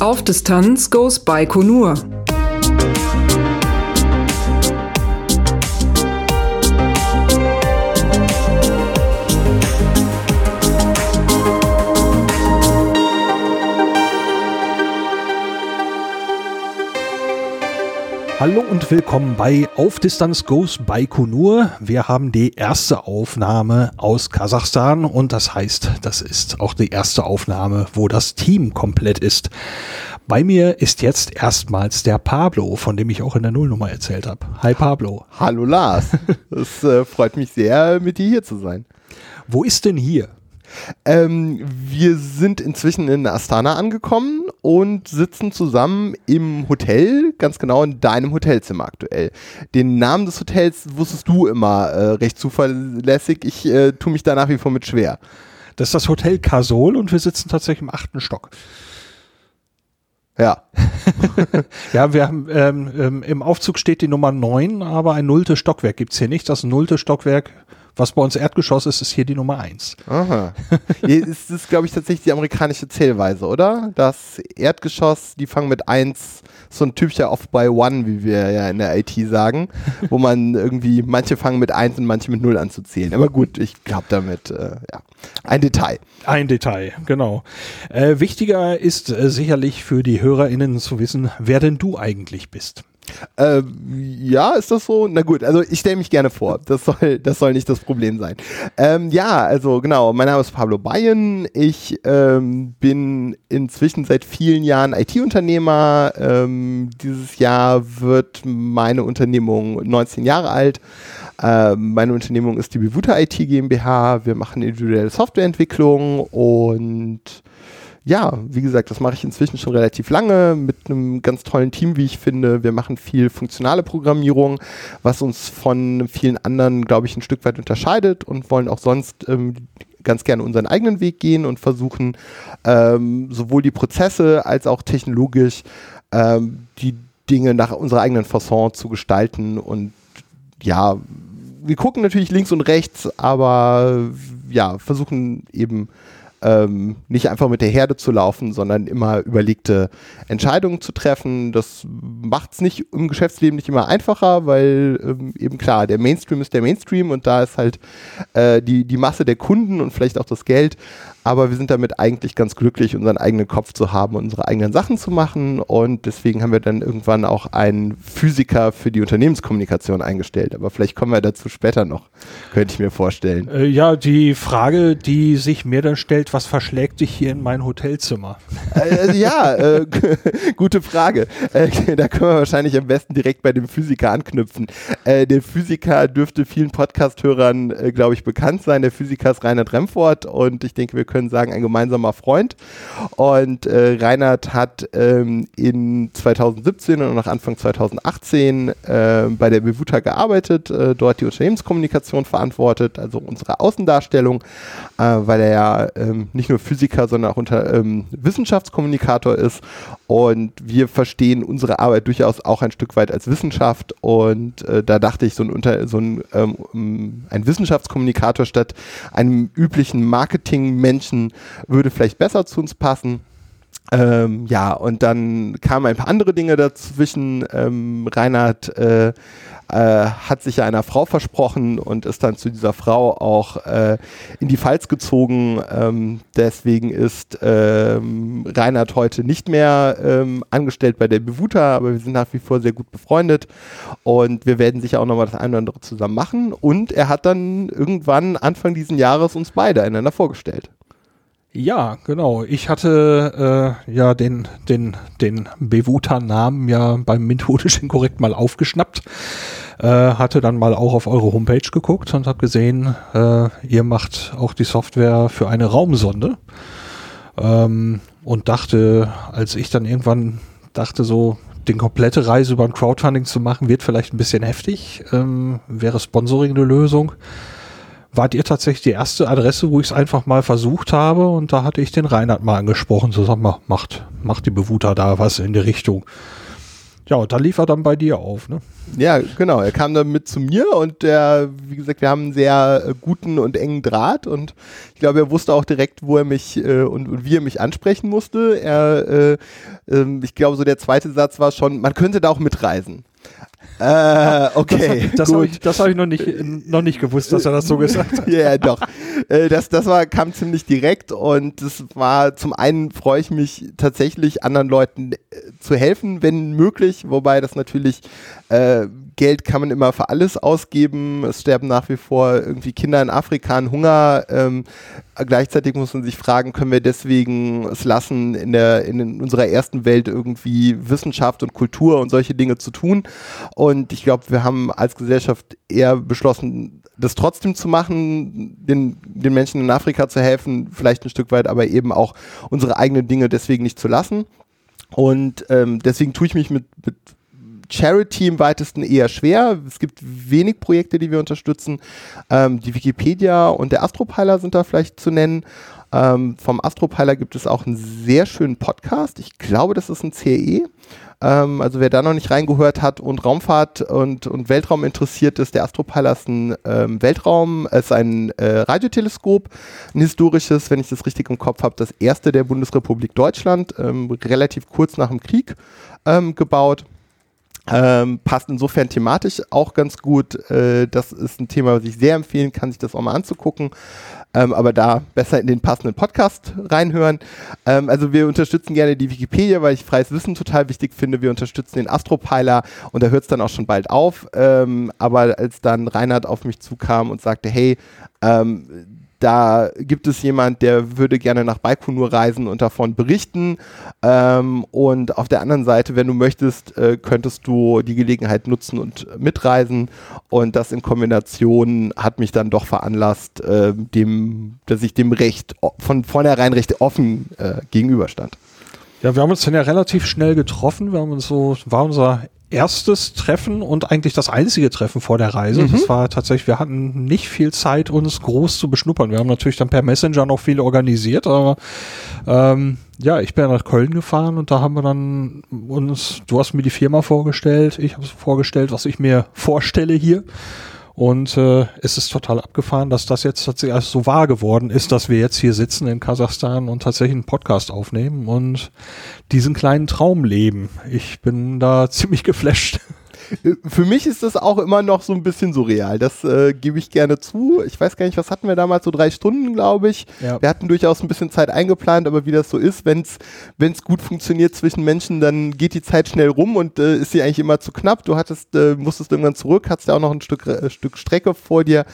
Auf Distanz goes Baikonur. Hallo und willkommen bei Auf Distanz Goes Baikonur. Wir haben die erste Aufnahme aus Kasachstan und das heißt, das ist auch die erste Aufnahme, wo das Team komplett ist. Bei mir ist jetzt erstmals der Pablo, von dem ich auch in der Nullnummer erzählt habe. Hi Pablo. Hallo Lars. Es äh, freut mich sehr, mit dir hier zu sein. Wo ist denn hier? Ähm, wir sind inzwischen in Astana angekommen und sitzen zusammen im Hotel, ganz genau in deinem Hotelzimmer aktuell. Den Namen des Hotels wusstest du immer äh, recht zuverlässig. Ich äh, tue mich da nach wie vor mit schwer. Das ist das Hotel Kasol und wir sitzen tatsächlich im achten Stock. Ja. ja, wir haben ähm, ähm, im Aufzug steht die Nummer 9, aber ein nullte Stockwerk gibt's hier nicht. Das nullte Stockwerk was bei uns Erdgeschoss ist, ist hier die Nummer 1. Aha. Ist es, glaube ich, tatsächlich die amerikanische Zählweise, oder? Das Erdgeschoss, die fangen mit 1, so ein typischer Off by One, wie wir ja in der IT sagen, wo man irgendwie, manche fangen mit 1 und manche mit 0 an zu zählen. Aber gut, ich glaube damit, äh, ja. Ein Detail. Ein Detail, genau. Äh, wichtiger ist äh, sicherlich für die HörerInnen zu wissen, wer denn du eigentlich bist. Äh, ja, ist das so? Na gut, also ich stelle mich gerne vor. Das soll, das soll nicht das Problem sein. Ähm, ja, also genau, mein Name ist Pablo Bayen. Ich ähm, bin inzwischen seit vielen Jahren IT-Unternehmer. Ähm, dieses Jahr wird meine Unternehmung 19 Jahre alt. Ähm, meine Unternehmung ist die Bevuta IT GmbH. Wir machen individuelle Softwareentwicklung und ja, wie gesagt, das mache ich inzwischen schon relativ lange mit einem ganz tollen Team, wie ich finde. Wir machen viel funktionale Programmierung, was uns von vielen anderen, glaube ich, ein Stück weit unterscheidet und wollen auch sonst ähm, ganz gerne unseren eigenen Weg gehen und versuchen, ähm, sowohl die Prozesse als auch technologisch ähm, die Dinge nach unserer eigenen Fasson zu gestalten und ja, wir gucken natürlich links und rechts, aber ja, versuchen eben ähm, nicht einfach mit der Herde zu laufen, sondern immer überlegte Entscheidungen zu treffen. Das macht es nicht im Geschäftsleben nicht immer einfacher, weil ähm, eben klar, der Mainstream ist der Mainstream und da ist halt äh, die, die Masse der Kunden und vielleicht auch das Geld aber wir sind damit eigentlich ganz glücklich, unseren eigenen Kopf zu haben und unsere eigenen Sachen zu machen. Und deswegen haben wir dann irgendwann auch einen Physiker für die Unternehmenskommunikation eingestellt. Aber vielleicht kommen wir dazu später noch, könnte ich mir vorstellen. Äh, ja, die Frage, die sich mir dann stellt, was verschlägt dich hier in mein Hotelzimmer? Äh, ja, äh, gute Frage. Äh, da können wir wahrscheinlich am besten direkt bei dem Physiker anknüpfen. Äh, der Physiker dürfte vielen Podcast-Hörern, äh, glaube ich, bekannt sein. Der Physiker ist Reinhard Remfort und ich denke, wir können sagen, ein gemeinsamer Freund. Und äh, Reinhard hat ähm, in 2017 und nach Anfang 2018 äh, bei der Bevuta gearbeitet, äh, dort die Unternehmenskommunikation verantwortet, also unsere Außendarstellung, äh, weil er ja ähm, nicht nur Physiker, sondern auch unter, ähm, Wissenschaftskommunikator ist. Und wir verstehen unsere Arbeit durchaus auch ein Stück weit als Wissenschaft. Und äh, da dachte ich, so ein, unter, so ein, ähm, ein Wissenschaftskommunikator statt einem üblichen Marketing-Menschen Menschen würde vielleicht besser zu uns passen. Ähm, ja, und dann kamen ein paar andere Dinge dazwischen. Ähm, Reinhard äh, äh, hat sich ja einer Frau versprochen und ist dann zu dieser Frau auch äh, in die Pfalz gezogen. Ähm, deswegen ist ähm, Reinhard heute nicht mehr ähm, angestellt bei der Bevuta, aber wir sind nach wie vor sehr gut befreundet und wir werden sicher auch nochmal das eine oder andere zusammen machen. Und er hat dann irgendwann Anfang dieses Jahres uns beide einander vorgestellt. Ja, genau. Ich hatte äh, ja den, den, den Bewuta-Namen ja beim Methodisch Inkorrekt mal aufgeschnappt. Äh, hatte dann mal auch auf eure Homepage geguckt und habe gesehen, äh, ihr macht auch die Software für eine Raumsonde. Ähm, und dachte, als ich dann irgendwann dachte so, den komplette Reise über ein Crowdfunding zu machen, wird vielleicht ein bisschen heftig. Ähm, wäre Sponsoring eine Lösung? Wart ihr tatsächlich die erste Adresse, wo ich es einfach mal versucht habe und da hatte ich den Reinhard mal angesprochen, so sag mal, macht, macht die Bewuter da was in die Richtung. Ja, und da lief er dann bei dir auf, ne? Ja, genau. Er kam dann mit zu mir und der, wie gesagt, wir haben einen sehr äh, guten und engen Draht und ich glaube, er wusste auch direkt, wo er mich äh, und, und wie er mich ansprechen musste. Er, äh, äh, ich glaube, so der zweite Satz war schon, man könnte da auch mitreisen. Äh, okay. Das, das habe ich, hab ich noch, nicht, noch nicht gewusst, dass er das so gesagt hat. Ja, yeah, doch. Äh, das, das war, kam ziemlich direkt und das war zum einen freue ich mich tatsächlich, anderen Leuten äh, zu helfen, wenn möglich, wobei das natürlich äh, Geld kann man immer für alles ausgeben. Es sterben nach wie vor irgendwie Kinder in Afrika an Hunger. Ähm, gleichzeitig muss man sich fragen, können wir deswegen es lassen, in, der, in unserer ersten Welt irgendwie Wissenschaft und Kultur und solche Dinge zu tun. Und ich glaube, wir haben als Gesellschaft eher beschlossen, das trotzdem zu machen, den, den Menschen in Afrika zu helfen, vielleicht ein Stück weit, aber eben auch unsere eigenen Dinge deswegen nicht zu lassen. Und ähm, deswegen tue ich mich mit, mit Charity im weitesten eher schwer. Es gibt wenig Projekte, die wir unterstützen. Ähm, die Wikipedia und der Astropiler sind da vielleicht zu nennen. Ähm, vom Astropiler gibt es auch einen sehr schönen Podcast. Ich glaube, das ist ein CE. Ähm, also wer da noch nicht reingehört hat und Raumfahrt und, und Weltraum interessiert ist, der Astropiler ist ein ähm, Weltraum, ist ein äh, Radioteleskop, ein historisches, wenn ich das richtig im Kopf habe, das erste der Bundesrepublik Deutschland, ähm, relativ kurz nach dem Krieg ähm, gebaut. Ähm, passt insofern thematisch auch ganz gut. Äh, das ist ein Thema, was ich sehr empfehlen kann, sich das auch mal anzugucken. Ähm, aber da besser in den passenden Podcast reinhören. Ähm, also wir unterstützen gerne die Wikipedia, weil ich freies Wissen total wichtig finde. Wir unterstützen den Astropiler und da hört es dann auch schon bald auf. Ähm, aber als dann Reinhard auf mich zukam und sagte, hey, ähm, da gibt es jemand, der würde gerne nach Baikonur reisen und davon berichten. Ähm, und auf der anderen Seite, wenn du möchtest, äh, könntest du die Gelegenheit nutzen und mitreisen. Und das in Kombination hat mich dann doch veranlasst, äh, dem, dass ich dem Recht von vornherein recht offen äh, gegenüberstand. Ja, wir haben uns dann ja relativ schnell getroffen. Wir haben uns so, war unser erstes Treffen und eigentlich das einzige Treffen vor der Reise. Mhm. Das war tatsächlich, wir hatten nicht viel Zeit, uns groß zu beschnuppern. Wir haben natürlich dann per Messenger noch viel organisiert, aber ähm, ja, ich bin nach Köln gefahren und da haben wir dann uns, du hast mir die Firma vorgestellt, ich habe vorgestellt, was ich mir vorstelle hier. Und äh, es ist total abgefahren, dass das jetzt tatsächlich also so wahr geworden ist, dass wir jetzt hier sitzen in Kasachstan und tatsächlich einen Podcast aufnehmen und diesen kleinen Traum leben. Ich bin da ziemlich geflasht. Für mich ist das auch immer noch so ein bisschen surreal. Das äh, gebe ich gerne zu. Ich weiß gar nicht, was hatten wir damals? So drei Stunden, glaube ich. Ja. Wir hatten durchaus ein bisschen Zeit eingeplant, aber wie das so ist, wenn es gut funktioniert zwischen Menschen, dann geht die Zeit schnell rum und äh, ist sie eigentlich immer zu knapp. Du hattest, äh, musstest irgendwann zurück, hattest ja auch noch ein Stück, äh, Stück Strecke vor dir.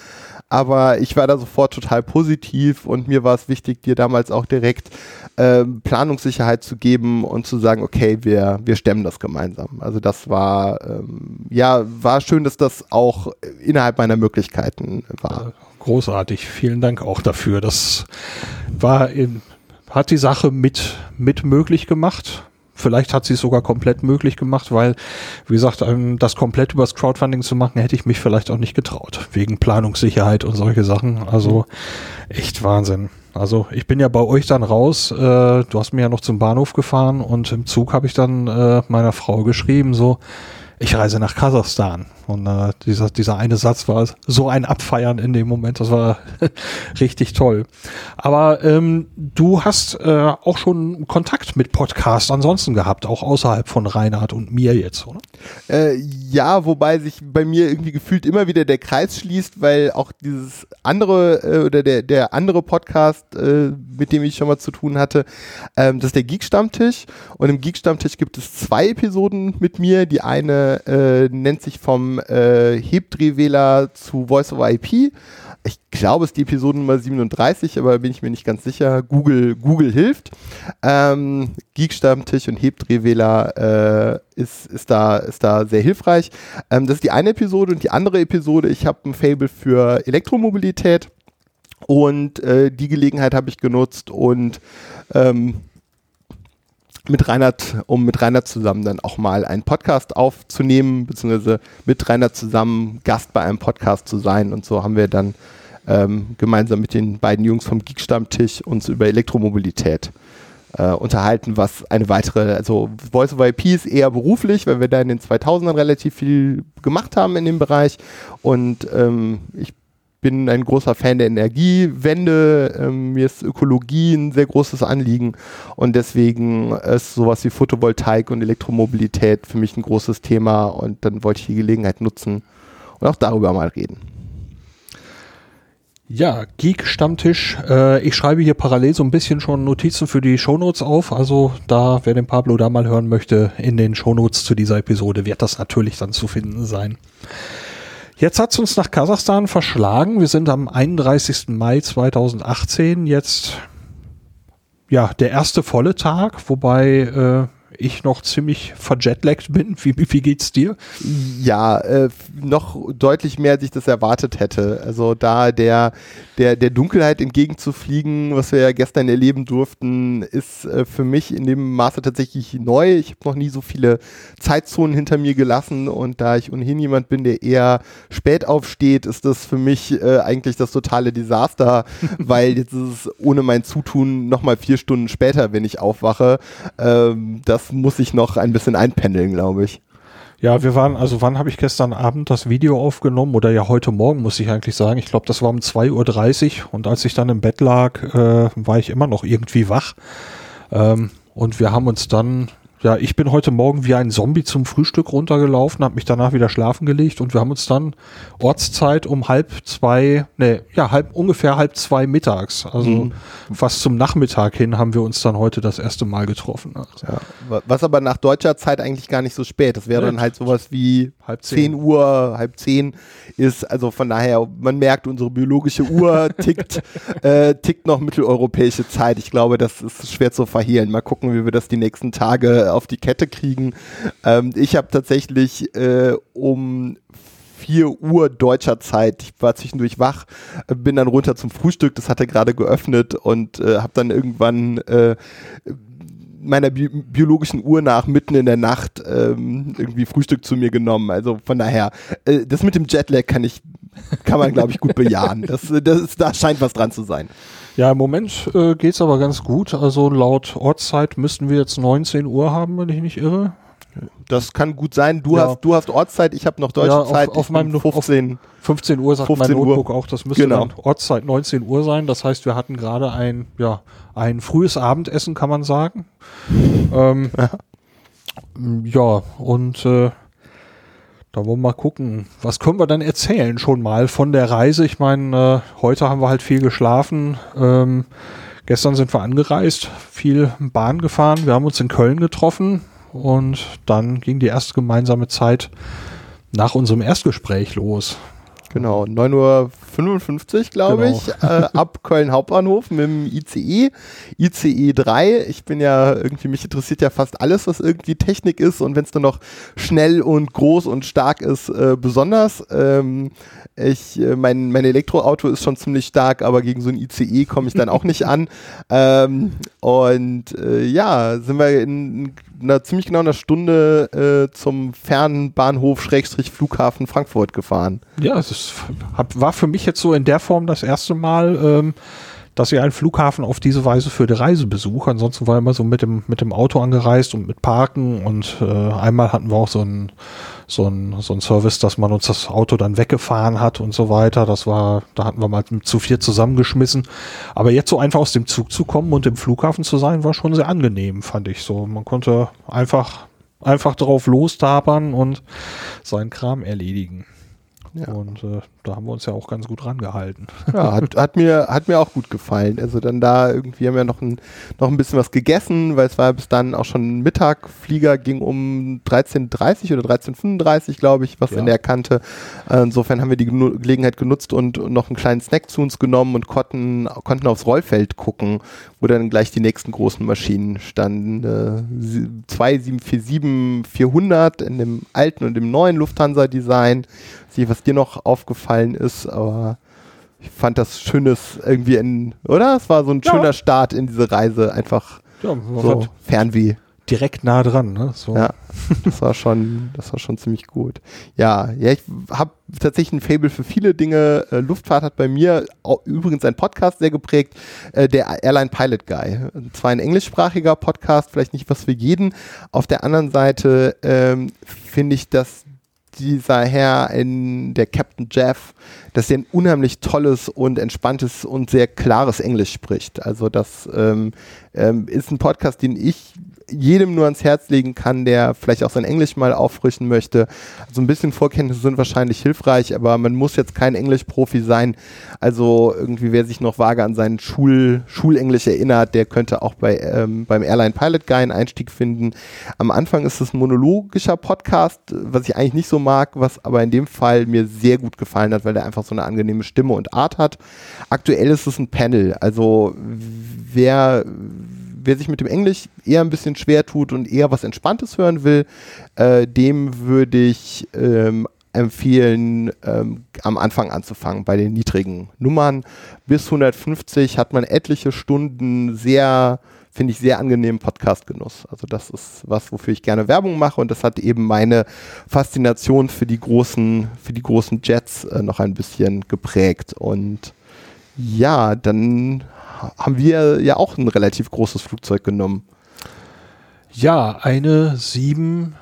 Aber ich war da sofort total positiv und mir war es wichtig, dir damals auch direkt ähm, Planungssicherheit zu geben und zu sagen, okay, wir, wir stemmen das gemeinsam. Also das war, ähm, ja, war schön, dass das auch innerhalb meiner Möglichkeiten war. Großartig, vielen Dank auch dafür. Das war, hat die Sache mit, mit möglich gemacht. Vielleicht hat sie es sogar komplett möglich gemacht, weil, wie gesagt, ähm, das komplett übers Crowdfunding zu machen, hätte ich mich vielleicht auch nicht getraut. Wegen Planungssicherheit und solche Sachen. Also echt Wahnsinn. Also ich bin ja bei euch dann raus. Äh, du hast mir ja noch zum Bahnhof gefahren und im Zug habe ich dann äh, meiner Frau geschrieben, so, ich reise nach Kasachstan. Und äh, dieser, dieser eine Satz war so ein Abfeiern in dem Moment, das war richtig toll. Aber ähm, du hast äh, auch schon Kontakt mit Podcast ansonsten gehabt, auch außerhalb von Reinhard und mir jetzt, oder? Äh, ja, wobei sich bei mir irgendwie gefühlt immer wieder der Kreis schließt, weil auch dieses andere äh, oder der, der andere Podcast, äh, mit dem ich schon mal zu tun hatte, ähm, das ist der Geek-Stammtisch. Und im Geek-Stammtisch gibt es zwei Episoden mit mir. Die eine äh, nennt sich vom äh, Hebdrehwähler zu Voice over IP. Ich glaube, es ist die Episode Nummer 37, aber bin ich mir nicht ganz sicher. Google, Google hilft. Ähm, Geek-Stammtisch und Hebdrehwähler äh, ist, ist, da, ist da sehr hilfreich. Ähm, das ist die eine Episode und die andere Episode, ich habe ein Fable für Elektromobilität und äh, die Gelegenheit habe ich genutzt und ähm, mit Reinhard, um mit Reinhard zusammen dann auch mal einen Podcast aufzunehmen, beziehungsweise mit Reinhard zusammen Gast bei einem Podcast zu sein. Und so haben wir dann ähm, gemeinsam mit den beiden Jungs vom Geek-Stammtisch uns über Elektromobilität äh, unterhalten, was eine weitere, also Voice over IP ist eher beruflich, weil wir da in den 2000ern relativ viel gemacht haben in dem Bereich und ähm, ich bin ein großer Fan der Energiewende. Ähm, mir ist Ökologie ein sehr großes Anliegen und deswegen ist sowas wie Photovoltaik und Elektromobilität für mich ein großes Thema und dann wollte ich die Gelegenheit nutzen und auch darüber mal reden. Ja, Geek-Stammtisch. Äh, ich schreibe hier parallel so ein bisschen schon Notizen für die Shownotes auf. Also da, wer den Pablo da mal hören möchte, in den Shownotes zu dieser Episode wird das natürlich dann zu finden sein. Jetzt hat es uns nach Kasachstan verschlagen. Wir sind am 31. Mai 2018 jetzt ja der erste volle Tag, wobei äh, ich noch ziemlich verjetlaggt bin. Wie, wie geht's dir? Ja, äh, noch deutlich mehr, als ich das erwartet hätte. Also da der, der, der Dunkelheit entgegenzufliegen, was wir ja gestern erleben durften, ist äh, für mich in dem Maße tatsächlich neu. Ich habe noch nie so viele Zeitzonen hinter mir gelassen und da ich ohnehin jemand bin, der eher spät aufsteht, ist das für mich äh, eigentlich das totale Desaster, weil jetzt ist es ohne mein Zutun nochmal vier Stunden später, wenn ich aufwache. Ähm, das muss ich noch ein bisschen einpendeln, glaube ich. Ja, wir waren, also wann habe ich gestern Abend das Video aufgenommen oder ja heute Morgen, muss ich eigentlich sagen. Ich glaube, das war um 2.30 Uhr und als ich dann im Bett lag, äh, war ich immer noch irgendwie wach. Ähm, und wir haben uns dann ja, ich bin heute Morgen wie ein Zombie zum Frühstück runtergelaufen, habe mich danach wieder schlafen gelegt und wir haben uns dann Ortszeit um halb zwei, ne, ja, halb, ungefähr halb zwei mittags, also mhm. fast zum Nachmittag hin haben wir uns dann heute das erste Mal getroffen. Also. Ja, was aber nach deutscher Zeit eigentlich gar nicht so spät. Das wäre dann halt sowas wie halb zehn. 10 Uhr, halb zehn ist, also von daher, man merkt, unsere biologische Uhr tickt, äh, tickt noch mitteleuropäische Zeit. Ich glaube, das ist schwer zu verhehlen. Mal gucken, wie wir das die nächsten Tage auf die Kette kriegen. Ähm, ich habe tatsächlich äh, um 4 Uhr deutscher Zeit. Ich war zwischendurch wach, bin dann runter zum Frühstück, das hatte gerade geöffnet und äh, habe dann irgendwann äh, meiner bi biologischen Uhr nach mitten in der Nacht ähm, irgendwie Frühstück zu mir genommen. Also von daher, äh, das mit dem Jetlag kann ich, kann man glaube ich gut bejahen. Das, das da scheint was dran zu sein. Ja, im Moment äh, geht es aber ganz gut. Also laut Ortszeit müssten wir jetzt 19 Uhr haben, wenn ich nicht irre. Das kann gut sein. Du, ja. hast, du hast Ortszeit, ich habe noch deutsche ja, Zeit. Auf, auf meinem 15, auf 15 Uhr sagt 15 mein Notebook Uhr. auch, das müsste genau. dann Ortszeit 19 Uhr sein. Das heißt, wir hatten gerade ein, ja, ein frühes Abendessen, kann man sagen. ähm, ja. ja, und äh, da wollen wir mal gucken, was können wir dann erzählen schon mal von der Reise. Ich meine, äh, heute haben wir halt viel geschlafen. Ähm, gestern sind wir angereist, viel Bahn gefahren. Wir haben uns in Köln getroffen und dann ging die erste gemeinsame Zeit nach unserem Erstgespräch los. Genau, 9.55 Uhr, glaube genau. ich, äh, ab Köln Hauptbahnhof mit dem ICE, ICE 3. Ich bin ja irgendwie, mich interessiert ja fast alles, was irgendwie Technik ist und wenn es dann noch schnell und groß und stark ist, äh, besonders. Ähm, ich, äh, mein, mein Elektroauto ist schon ziemlich stark, aber gegen so ein ICE komme ich dann auch nicht an. Ähm, und äh, ja, sind wir in einer ziemlich genau einer Stunde äh, zum Fernbahnhof Schrägstrich Flughafen Frankfurt gefahren. Ja, es ist, hab, war für mich jetzt so in der Form das erste Mal. Ähm dass ihr einen Flughafen auf diese Weise für die Reise besucht. Ansonsten war immer so mit dem, mit dem Auto angereist und mit Parken und äh, einmal hatten wir auch so ein so so ein Service, dass man uns das Auto dann weggefahren hat und so weiter. Das war, da hatten wir mal zu vier zusammengeschmissen. Aber jetzt so einfach aus dem Zug zu kommen und im Flughafen zu sein, war schon sehr angenehm, fand ich so. Man konnte einfach, einfach drauf lostapern und seinen Kram erledigen. Ja. Und äh, da haben wir uns ja auch ganz gut rangehalten. Ja, hat, hat, mir, hat mir auch gut gefallen. Also dann da irgendwie haben wir noch ein, noch ein bisschen was gegessen, weil es war bis dann auch schon Mittag. Flieger ging um 13.30 oder 13.35 glaube ich, was ja. in der Kante. Äh, insofern haben wir die Gelegenheit genutzt und, noch einen kleinen Snack zu uns genommen und konnten, konnten aufs Rollfeld gucken, wo dann gleich die nächsten großen Maschinen standen. Äh, zwei 747-400 in dem alten und dem neuen Lufthansa-Design nicht, was dir noch aufgefallen ist, aber ich fand das schönes irgendwie in, oder? Es war so ein ja. schöner Start in diese Reise, einfach ja, so Fernweh. direkt nah dran. Ne? So. Ja, das war schon, das war schon ziemlich gut. Ja, ja, ich habe tatsächlich ein Fable für viele Dinge. Äh, Luftfahrt hat bei mir auch, übrigens ein Podcast sehr geprägt, äh, der Airline Pilot Guy. Zwar ein englischsprachiger Podcast, vielleicht nicht was für jeden. Auf der anderen Seite ähm, finde ich, dass dieser Herr in der Captain Jeff, dass er ein unheimlich tolles und entspanntes und sehr klares Englisch spricht. Also das ähm, ähm, ist ein Podcast, den ich jedem nur ans Herz legen kann, der vielleicht auch sein Englisch mal auffrischen möchte. Also ein bisschen Vorkenntnisse sind wahrscheinlich hilfreich, aber man muss jetzt kein Englischprofi sein. Also irgendwie, wer sich noch vage an seinen Schul Schulenglisch erinnert, der könnte auch bei, ähm, beim Airline Pilot Guy einen Einstieg finden. Am Anfang ist es ein monologischer Podcast, was ich eigentlich nicht so mag, was aber in dem Fall mir sehr gut gefallen hat, weil der einfach so eine angenehme Stimme und Art hat. Aktuell ist es ein Panel, also wer wer sich mit dem Englisch eher ein bisschen schwer tut und eher was Entspanntes hören will, äh, dem würde ich ähm, empfehlen, ähm, am Anfang anzufangen, bei den niedrigen Nummern. Bis 150 hat man etliche Stunden sehr, finde ich, sehr angenehmen Podcast-Genuss. Also das ist was, wofür ich gerne Werbung mache und das hat eben meine Faszination für die großen, für die großen Jets äh, noch ein bisschen geprägt. Und ja, dann haben wir ja auch ein relativ großes Flugzeug genommen. Ja, eine 7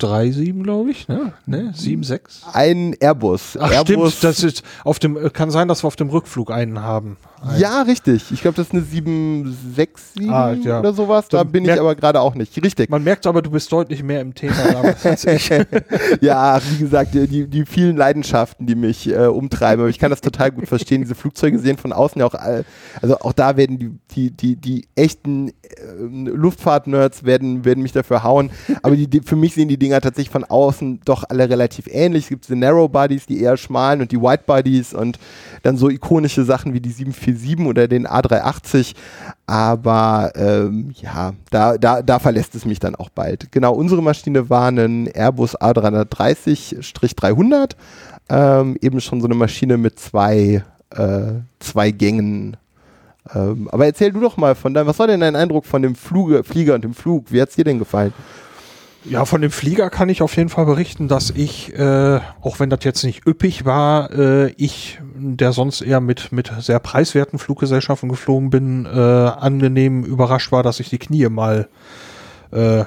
3,7, glaube ich, ne? Ne? 7,6? Ein Airbus. Ach, Airbus. stimmt. Das ist auf dem, kann sein, dass wir auf dem Rückflug einen haben. Ein. Ja, richtig. Ich glaube, das ist eine 767 Ah, ja. oder sowas. Da Dann bin ich aber gerade auch nicht. Richtig. Man merkt aber, du bist deutlich mehr im Thema damals als ich. ja, wie gesagt, die, die vielen Leidenschaften, die mich äh, umtreiben. Aber ich kann das total gut verstehen. Diese Flugzeuge sehen von außen ja auch, äh, also auch da werden die, die, die, die echten äh, Luftfahrt-Nerds werden, werden mich dafür hauen. Aber die, die, für mich sehen die Dinger tatsächlich von außen doch alle relativ ähnlich. Es gibt diese Narrow Bodies, die eher schmalen und die Wide Bodies und dann so ikonische Sachen wie die 747 oder den A380. Aber ähm, ja, da, da, da verlässt es mich dann auch bald. Genau, unsere Maschine war ein Airbus A330-300. Ähm, eben schon so eine Maschine mit zwei, äh, zwei Gängen. Ähm, aber erzähl du doch mal von deinem, was war denn dein Eindruck von dem Fluge, Flieger und dem Flug? Wie hat es dir denn gefallen? Ja, von dem Flieger kann ich auf jeden Fall berichten, dass ich, äh, auch wenn das jetzt nicht üppig war, äh, ich, der sonst eher mit, mit sehr preiswerten Fluggesellschaften geflogen bin, äh, angenehm überrascht war, dass ich die Knie mal äh,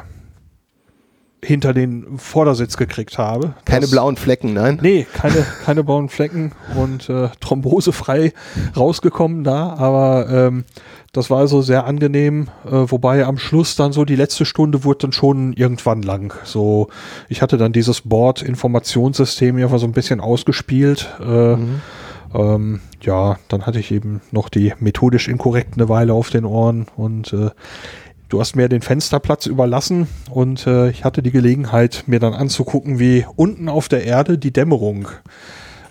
hinter den Vordersitz gekriegt habe. Keine Das- blauen Flecken, nein? Nee, keine, keine blauen Flecken und äh, thrombosefrei rausgekommen da, aber ähm, das war also sehr angenehm, äh, wobei am Schluss dann so die letzte Stunde wurde dann schon irgendwann lang. So, ich hatte dann dieses Board-Informationssystem ja so ein bisschen ausgespielt. Äh, ähm, ja, dann hatte ich eben noch die methodisch inkorrekt eine Weile auf den Ohren und äh, du hast mir den Fensterplatz überlassen und äh, ich hatte die Gelegenheit, mir dann anzugucken, wie unten auf der Erde die Dämmerung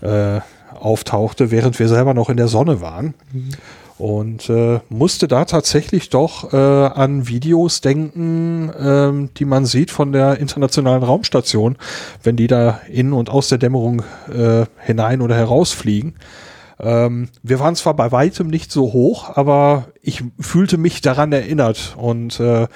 äh, auftauchte, während wir selber noch in der Sonne waren. Und äh, musste da tatsächlich doch äh, an Videos denken, ähm, die man sieht von der internationalen Raumstation, wenn die da in und aus der Dämmerung äh, hinein oder herausfliegen. Ähm, wir waren zwar bei weitem nicht so hoch, aber ich fühlte mich daran erinnert und äh,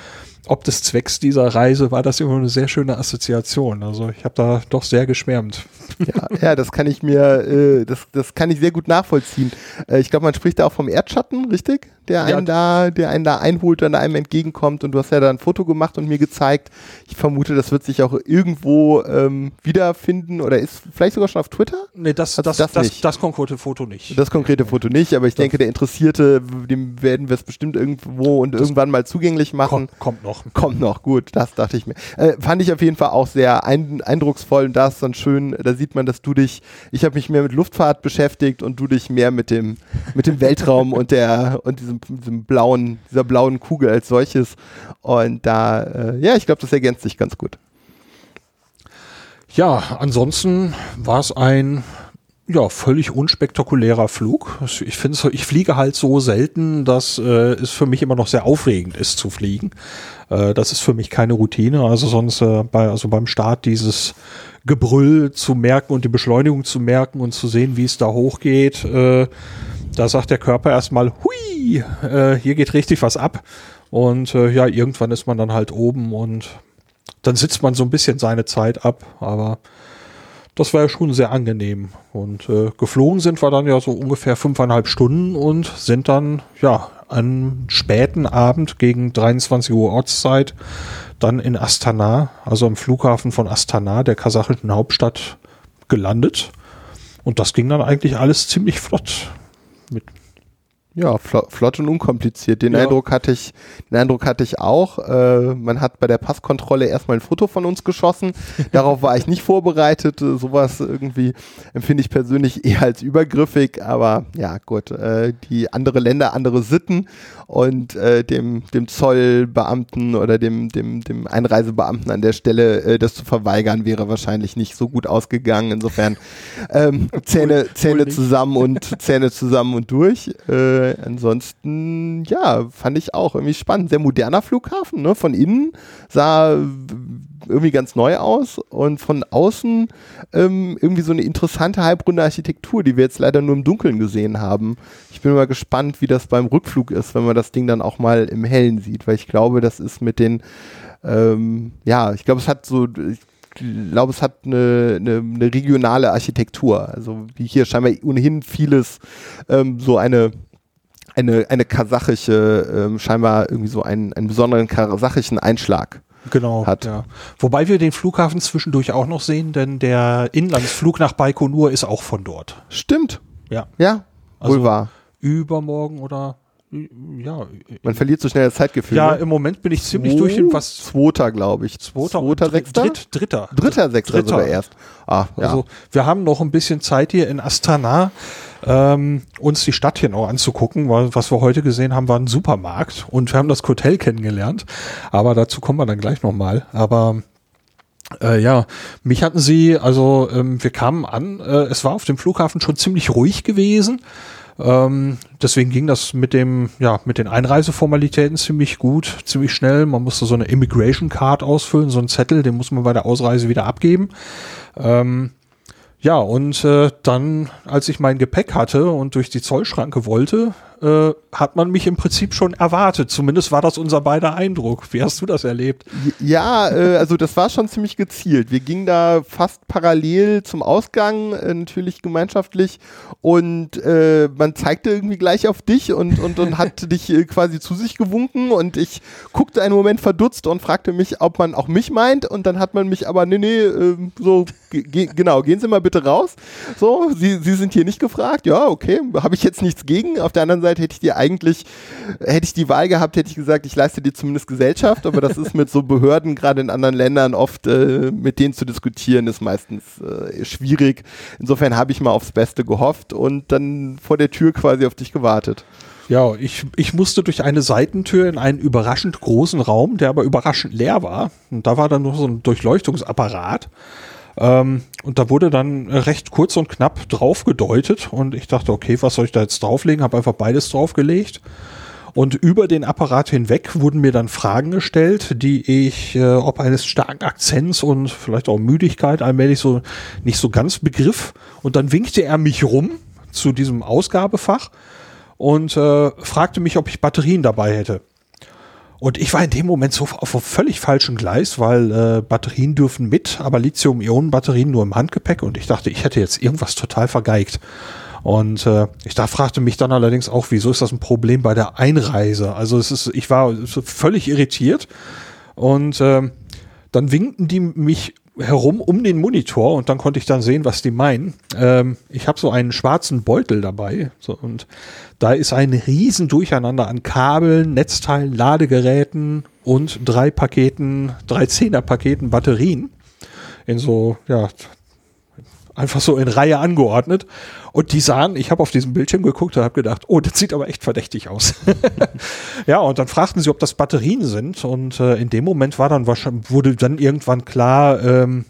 ob des Zwecks dieser Reise war das immer eine sehr schöne Assoziation. Also ich habe da doch sehr geschwärmt. Ja, ja, das kann ich mir, äh, das, das kann ich sehr gut nachvollziehen. Äh, ich glaube, man spricht da auch vom Erdschatten, richtig? Der Ja. einen da, der einen da einholt und einem entgegenkommt. Und du hast ja da ein Foto gemacht und mir gezeigt. Ich vermute, das wird sich auch irgendwo ähm, wiederfinden oder ist vielleicht sogar schon auf Twitter. Nee, das, Also das, das das, das, konkrete Foto nicht. Das konkrete Foto nicht, aber ich denke, der Interessierte, dem werden wir es bestimmt irgendwo und irgendwann mal zugänglich machen. kommt, kommt noch. Kommt noch, gut, das dachte ich mir. Äh, fand ich auf jeden Fall auch sehr ein, eindrucksvoll und da ist dann schön, da sieht man, dass du dich, ich habe mich mehr mit Luftfahrt beschäftigt und du dich mehr mit dem, mit dem Weltraum und der und diesem, diesem blauen, dieser blauen Kugel als solches. Und da, äh, ja, ich glaube, das ergänzt sich ganz gut. Ja, ansonsten war es ein ja, völlig unspektakulärer Flug. Ich finde, ich fliege halt so selten, dass äh, es für mich immer noch sehr aufregend ist zu fliegen. Äh, das ist für mich keine Routine. Also sonst äh, bei, also beim Start dieses Gebrüll zu merken und die Beschleunigung zu merken und zu sehen, wie es da hochgeht, äh, da sagt der Körper erstmal, hui, äh, hier geht richtig was ab. Und äh, ja, irgendwann ist man dann halt oben und dann sitzt man so ein bisschen seine Zeit ab, aber das war ja schon sehr angenehm. Und äh, geflogen sind wir dann ja so ungefähr fünfeinhalb Stunden und sind dann, ja, am späten Abend gegen 23 Uhr Ortszeit dann in Astana, also am Flughafen von Astana, der kasachischen Hauptstadt, gelandet. Und das ging dann eigentlich alles ziemlich flott. Mit ja, flott und unkompliziert. Den Ja. Eindruck hatte ich, den Eindruck hatte ich auch. Äh, man hat bei der Passkontrolle erstmal ein Foto von uns geschossen. Darauf war ich nicht vorbereitet. Äh, sowas irgendwie empfinde ich persönlich eher als übergriffig. Aber ja, gut. Äh, die andere Länder, andere Sitten und äh, dem, dem Zollbeamten oder dem, dem, dem Einreisebeamten an der Stelle äh, das zu verweigern wäre wahrscheinlich nicht so gut ausgegangen. Insofern ähm, Zähne, Zähne zusammen und Zähne zusammen und durch. Äh, ansonsten, ja, fand ich auch irgendwie spannend. Sehr moderner Flughafen, ne? Von innen sah irgendwie ganz neu aus und von außen ähm, irgendwie so eine interessante halbrunde Architektur, die wir jetzt leider nur im Dunkeln gesehen haben. Ich bin mal gespannt, wie das beim Rückflug ist, wenn man das Ding dann auch mal im Hellen sieht, weil ich glaube, das ist mit den, ähm, ja, ich glaube, es hat so, ich glaube, es hat eine, eine, eine regionale Architektur. Also wie hier scheinbar ohnehin vieles ähm, so eine eine, eine kasachische, ähm, scheinbar irgendwie so einen, einen besonderen kasachischen Einschlag. Genau. hat. Ja. Wobei wir den Flughafen zwischendurch auch noch sehen, denn der Inlandsflug nach Baikonur ist auch von dort. Stimmt. Ja. Ja, Also- wohl wahr. Übermorgen oder ja. Man verliert so schnell das Zeitgefühl. Ja, ne? im Moment bin ich ziemlich durch den was Zweiter, glaube ich. zweiter, Zweiter, Sechster? Dritt, dritter. Dritter, Sechster Dritter. sogar erst. Ah, ja. Also wir haben noch ein bisschen Zeit hier in Astana, ähm, uns die Stadt hier noch anzugucken, weil was wir heute gesehen haben, war ein Supermarkt und wir haben das Hotel kennengelernt. Aber dazu kommen wir dann gleich nochmal. Aber äh, ja, mich hatten sie, also ähm, wir kamen an, äh, es war auf dem Flughafen schon ziemlich ruhig gewesen. Ähm, deswegen ging das mit dem, ja, mit den Einreiseformalitäten ziemlich gut, ziemlich schnell. Man musste so eine Immigration Card ausfüllen, so einen Zettel, den muss man bei der Ausreise wieder abgeben. Ähm, ja, und äh, dann, als ich mein Gepäck hatte und durch die Zollschranke wollte, äh, hat man mich im Prinzip schon erwartet. Zumindest war das unser beider Eindruck. Wie hast du das erlebt? Ja, äh, also das war schon ziemlich gezielt. Wir gingen da fast parallel zum Ausgang, äh, natürlich gemeinschaftlich. Und äh, man zeigte irgendwie gleich auf dich und, und, und hat dich äh, quasi zu sich gewunken. Und ich guckte einen Moment verdutzt und fragte mich, ob man auch mich meint. Und dann hat man mich aber, nee, nee, äh, so, ge genau, gehen Sie mal bitte raus. So, Sie, Sie sind hier nicht gefragt. Ja, okay, habe ich jetzt nichts gegen. Auf der anderen Seite hätte ich dir eigentlich, hätte ich die Wahl gehabt, hätte ich gesagt, ich leiste dir zumindest Gesellschaft, aber das ist mit so Behörden, gerade in anderen Ländern, oft äh, mit denen zu diskutieren, ist meistens äh, schwierig. Insofern habe ich mal aufs Beste gehofft und dann vor der Tür quasi auf dich gewartet. Ja, ich, ich musste durch eine Seitentür in einen überraschend großen Raum, der aber überraschend leer war. Und da war dann nur so ein Durchleuchtungsapparat. Ähm, und da wurde dann recht kurz und knapp drauf gedeutet. Und ich dachte, okay, was soll ich da jetzt drauflegen? Habe einfach beides draufgelegt. Und über den Apparat hinweg wurden mir dann Fragen gestellt, die ich äh, ob eines starken Akzents und vielleicht auch Müdigkeit allmählich so nicht so ganz begriff. Und dann winkte er mich rum zu diesem Ausgabefach und äh, fragte mich, ob ich Batterien dabei hätte. Und ich war in dem Moment so auf einem völlig falschen Gleis, weil äh, Batterien dürfen mit, aber Lithium-Ionen-Batterien nur im Handgepäck. Und ich dachte, ich hätte jetzt irgendwas total vergeigt. Und äh, ich da fragte mich dann allerdings auch, wieso ist das ein Problem bei der Einreise? Also es ist, ich war völlig irritiert. Und äh, dann winkten die mich herum um den Monitor und dann konnte ich dann sehen, was die meinen. Ähm, ich habe so einen schwarzen Beutel dabei so, und da ist ein riesen Durcheinander an Kabeln, Netzteilen, Ladegeräten und drei Paketen, drei Zehner-Paketen Batterien in so, ja, einfach so in Reihe angeordnet. Und die sahen, ich habe auf diesem Bildschirm geguckt und habe gedacht, oh, das sieht aber echt verdächtig aus. ja, und dann fragten sie, ob das Batterien sind. Und äh, in dem Moment war dann wahrscheinlich, wurde dann irgendwann klar, ähm,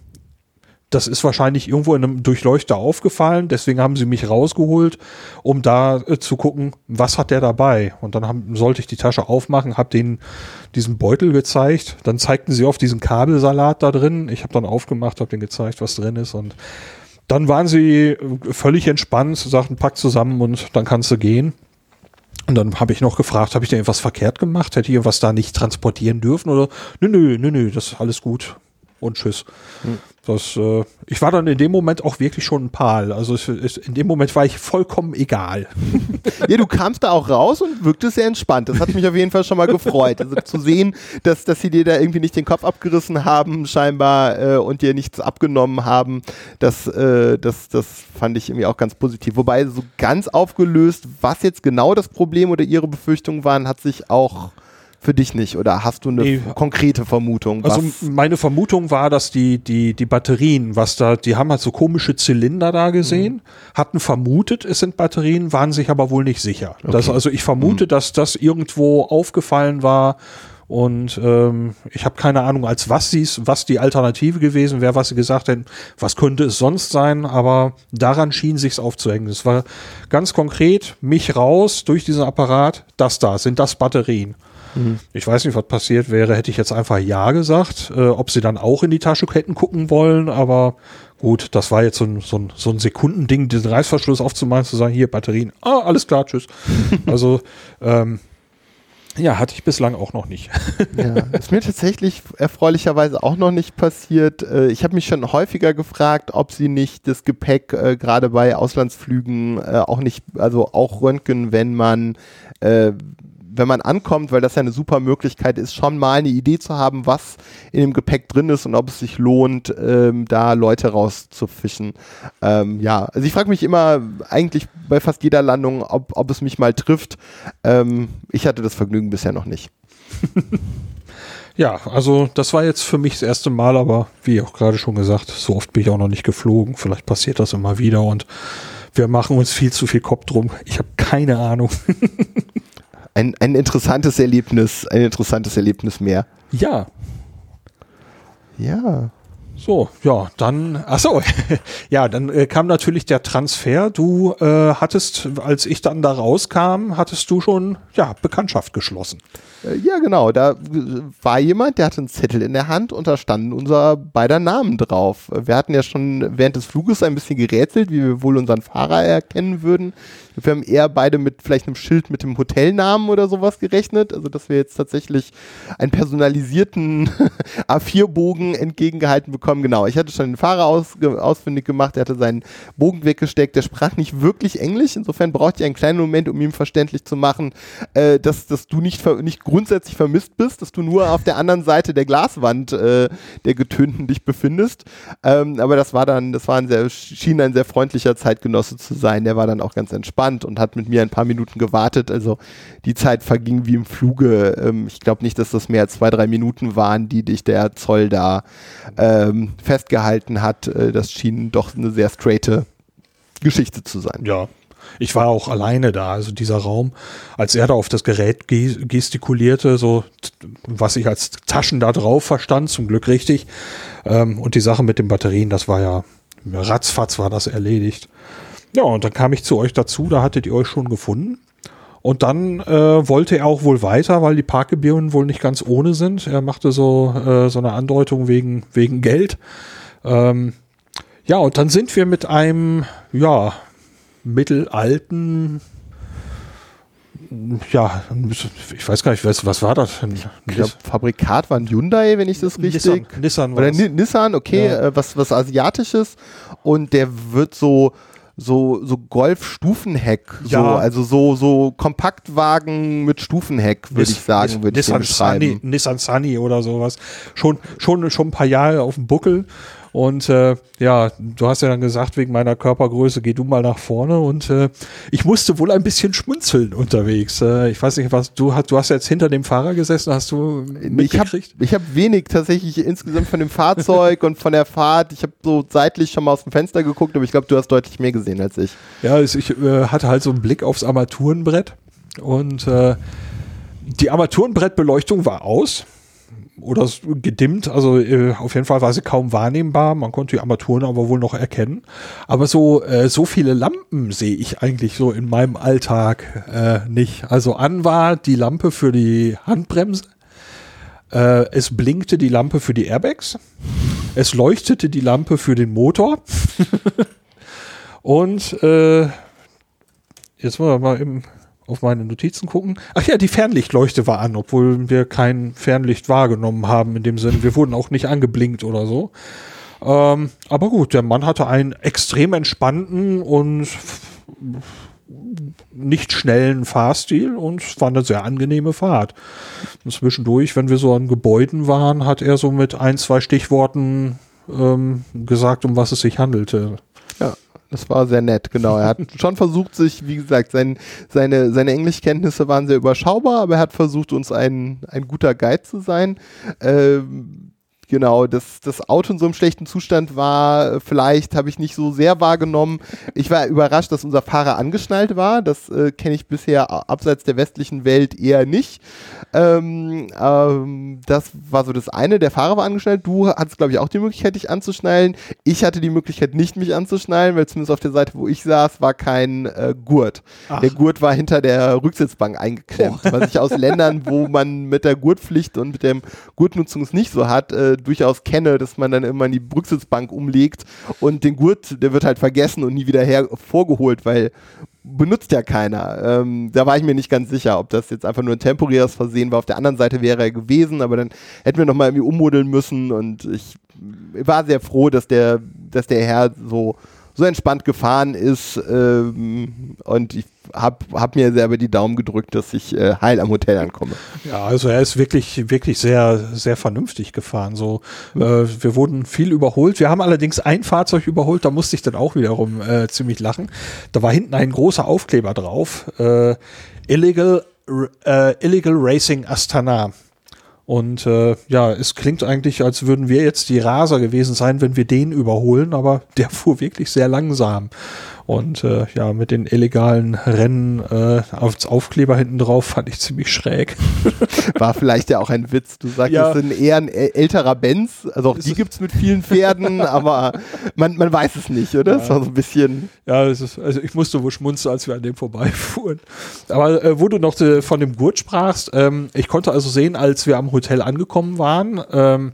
das ist wahrscheinlich irgendwo in einem Durchleuchter aufgefallen. Deswegen haben sie mich rausgeholt, um da äh, zu gucken, was hat der dabei. Und dann haben, sollte ich die Tasche aufmachen, habe denen diesen Beutel gezeigt. Dann zeigten sie auf diesen Kabelsalat da drin. Ich habe dann aufgemacht, habe denen gezeigt, was drin ist. Und dann waren sie völlig entspannt, sagten, pack zusammen und dann kannst du gehen. Und dann habe ich noch gefragt, habe ich denn etwas verkehrt gemacht? Hätte ich was da nicht transportieren dürfen? Oder nö, nö, nö, nö, das ist alles gut. Und tschüss. Hm. Das, äh, ich war dann in dem Moment auch wirklich schon ein Pal. Also es, es, in dem Moment war ich vollkommen egal. ja, du kamst da auch raus und wirkte sehr entspannt. Das hat mich auf jeden Fall schon mal gefreut. Also zu sehen, dass, dass sie dir da irgendwie nicht den Kopf abgerissen haben, scheinbar, äh, und dir nichts abgenommen haben, das, äh, das, das fand ich irgendwie auch ganz positiv. Wobei so ganz aufgelöst, was jetzt genau das Problem oder ihre Befürchtungen waren, hat sich auch für dich nicht oder hast du eine nee. konkrete Vermutung? Also meine Vermutung war, dass die, die, die Batterien, was da, die haben halt so komische Zylinder da gesehen, mhm. hatten vermutet, es sind Batterien, waren sich aber wohl nicht sicher. Okay. Das, also ich vermute, mhm. dass das irgendwo aufgefallen war, und ähm, ich habe keine Ahnung, als was sie's, was die Alternative gewesen wäre, was sie gesagt hätten, was könnte es sonst sein, aber daran schien sich's aufzuhängen. Es war ganz konkret, mich raus durch diesen Apparat, das da, sind das Batterien. Mhm. Ich weiß nicht, was passiert wäre, hätte ich jetzt einfach Ja gesagt, äh, ob sie dann auch in die Tasche hätten gucken wollen, aber gut, das war jetzt so ein, so ein, so ein Sekundending, diesen Reißverschluss aufzumachen, zu sagen, hier Batterien, ah, alles klar, tschüss. also, ähm, ja, hatte ich bislang auch noch nicht. ja, ist mir tatsächlich erfreulicherweise auch noch nicht passiert. Äh, ich habe mich schon häufiger gefragt, ob sie nicht das Gepäck äh, gerade bei Auslandsflügen äh, auch nicht, also auch röntgen, wenn man äh, wenn man ankommt, weil das ja eine super Möglichkeit ist, schon mal eine Idee zu haben, was in dem Gepäck drin ist und ob es sich lohnt, ähm, da Leute rauszufischen. Ähm, ja, also ich frage mich immer eigentlich bei fast jeder Landung, ob, ob es mich mal trifft. Ähm, ich hatte das Vergnügen bisher noch nicht. Ja, also das war jetzt für mich das erste Mal, aber wie auch gerade schon gesagt, so oft bin ich auch noch nicht geflogen. Vielleicht passiert das immer wieder und wir machen uns viel zu viel Kopf drum. Ich habe keine Ahnung. ein, ein interessantes Erlebnis, ein interessantes Erlebnis mehr. Ja. Ja. So, ja, dann, ach so, ja, dann äh, kam natürlich der Transfer. Du äh, hattest, als ich dann da rauskam, hattest du schon, ja, Bekanntschaft geschlossen. Äh, ja, genau. Da war jemand, der hatte einen Zettel in der Hand und da standen unser beider Namen drauf. Wir hatten ja schon während des Fluges ein bisschen gerätselt, wie wir wohl unseren Fahrer erkennen würden. Wir haben eher beide mit vielleicht einem Schild mit dem Hotelnamen oder sowas gerechnet. Also, dass wir jetzt tatsächlich einen personalisierten A4-Bogen entgegengehalten bekommen. Genau. Ich hatte schon den Fahrer aus, ausfindig gemacht. Er hatte seinen Bogen weggesteckt. Der sprach nicht wirklich Englisch. Insofern brauchte ich einen kleinen Moment, um ihm verständlich zu machen, äh, dass, dass du nicht, nicht grundsätzlich vermisst bist, dass du nur auf der anderen Seite der Glaswand äh, der Getönten dich befindest. Ähm, aber das war dann, das war ein sehr, schien ein sehr freundlicher Zeitgenosse zu sein. Der war dann auch ganz entspannt und hat mit mir ein paar Minuten gewartet. Also die Zeit verging wie im Fluge. Ähm, ich glaube nicht, dass das mehr als zwei, drei Minuten waren, die dich der Zoll da ähm, festgehalten hat. Äh, das schien doch eine sehr straighte Geschichte zu sein. Ja, ich war auch alleine da, also dieser Raum, als er da auf das Gerät gestikulierte, so was ich als Taschen da drauf verstand, zum Glück richtig. Ähm, und die Sache mit den Batterien, das war ja ratzfatz war das erledigt. Ja, und dann kam ich zu euch dazu, da hattet ihr euch schon gefunden. Und dann äh, wollte er auch wohl weiter, weil die Parkgebühren wohl nicht ganz ohne sind. Er machte so, äh, so eine Andeutung wegen, wegen Geld. Ähm, ja, und dann sind wir mit einem, ja, mittelalten ja, ich weiß gar nicht, was, was war das denn? Ich glaube, Fabrikat war ein Hyundai, wenn ich das richtig. Nissan, Nissan Oder Nissan, okay, ja. äh, was, was Asiatisches. Und der wird so, so, so Golf-Stufenheck, ja. so, also so, so Kompaktwagen mit Stufenheck, würde ich sagen, würde ich so beschreiben. Sunny, Nissan Sunny oder sowas. Schon, schon, schon ein paar Jahre auf dem Buckel. Und äh, ja, du hast ja dann gesagt, wegen meiner Körpergröße, geh du mal nach vorne. Und äh, ich musste wohl ein bisschen schmunzeln unterwegs. Äh, ich weiß nicht, was du hast. Du hast jetzt hinter dem Fahrer gesessen, hast du mitgekriegt? Ich habe hab wenig tatsächlich insgesamt von dem Fahrzeug und von der Fahrt. Ich habe so seitlich schon mal aus dem Fenster geguckt, aber ich glaube, du hast deutlich mehr gesehen als ich. Ja, ich äh, hatte halt so einen Blick aufs Armaturenbrett und äh, die Armaturenbrettbeleuchtung war aus oder gedimmt, also äh, auf jeden Fall war sie kaum wahrnehmbar. Man konnte die Armaturen aber wohl noch erkennen. Aber so äh, so viele Lampen sehe ich eigentlich so in meinem Alltag äh, nicht. Also an war die Lampe für die Handbremse. Äh, es blinkte die Lampe für die Airbags. Es leuchtete die Lampe für den Motor. Und äh, jetzt wollen wir mal im auf meine Notizen gucken. Ach ja, die Fernlichtleuchte war an, obwohl wir kein Fernlicht wahrgenommen haben in dem Sinne. Wir wurden auch nicht angeblinkt oder so. Ähm, aber gut, der Mann hatte einen extrem entspannten und nicht schnellen Fahrstil und es war eine sehr angenehme Fahrt. Und zwischendurch, wenn wir so an Gebäuden waren, hat er so mit ein, zwei Stichworten ähm, gesagt, um was es sich handelte. Das war sehr nett, genau. Er hat schon versucht, sich, wie gesagt, sein, seine, seine Englischkenntnisse waren sehr überschaubar, aber er hat versucht, uns ein, ein guter Guide zu sein. Ähm, Genau, dass das Auto in so einem schlechten Zustand war, vielleicht habe ich nicht so sehr wahrgenommen. Ich war überrascht, dass unser Fahrer angeschnallt war. Das äh, kenne ich bisher abseits der westlichen Welt eher nicht. Ähm, ähm, das war so das eine. Der Fahrer war angeschnallt. Du hattest, glaube ich, auch die Möglichkeit, dich anzuschnallen. Ich hatte die Möglichkeit, nicht mich anzuschnallen, weil zumindest auf der Seite, wo ich saß, war kein äh, Gurt. Ach. Der Gurt war hinter der Rücksitzbank eingeklemmt, oh. was ich aus Ländern, wo man mit der Gurtpflicht und mit der Gurtnutzung es nicht so hat, äh, durchaus kenne, dass man dann immer in die Rücksitzbank umlegt und den Gurt, der wird halt vergessen und nie wieder hervorgeholt, weil benutzt ja keiner. Ähm, da war ich mir nicht ganz sicher, ob das jetzt einfach nur ein temporäres Versehen war. Auf der anderen Seite wäre er gewesen, aber dann hätten wir nochmal irgendwie ummodeln müssen und ich war sehr froh, dass der, dass der Herr so so entspannt gefahren ist ähm, und ich habe hab mir selber die Daumen gedrückt, dass ich äh, heil am Hotel ankomme. Ja, also er ist wirklich, wirklich sehr, sehr vernünftig gefahren. So, äh, wir wurden viel überholt. Wir haben allerdings ein Fahrzeug überholt, da musste ich dann auch wiederum äh, ziemlich lachen. Da war hinten ein großer Aufkleber drauf. Äh, Illegal, äh, Illegal Racing Astana. Und äh, ja, es klingt eigentlich, als würden wir jetzt die Raser gewesen sein, wenn wir den überholen, aber der fuhr wirklich sehr langsam. Und äh, ja, mit den illegalen Rennen äh, als Aufkleber hinten drauf fand ich ziemlich schräg. War vielleicht ja auch ein Witz. Du sagst, ja. es sind eher ein älterer Benz. Also auch die gibt es mit vielen Pferden, aber man, man weiß es nicht, oder? Ja. Das war so ein bisschen. Ja, ist, also ich musste wohl schmunzeln, als wir an dem vorbeifuhren. Aber äh, wo du noch äh, von dem Gurt sprachst, ähm, ich konnte also sehen, als wir am Hotel angekommen waren, ähm,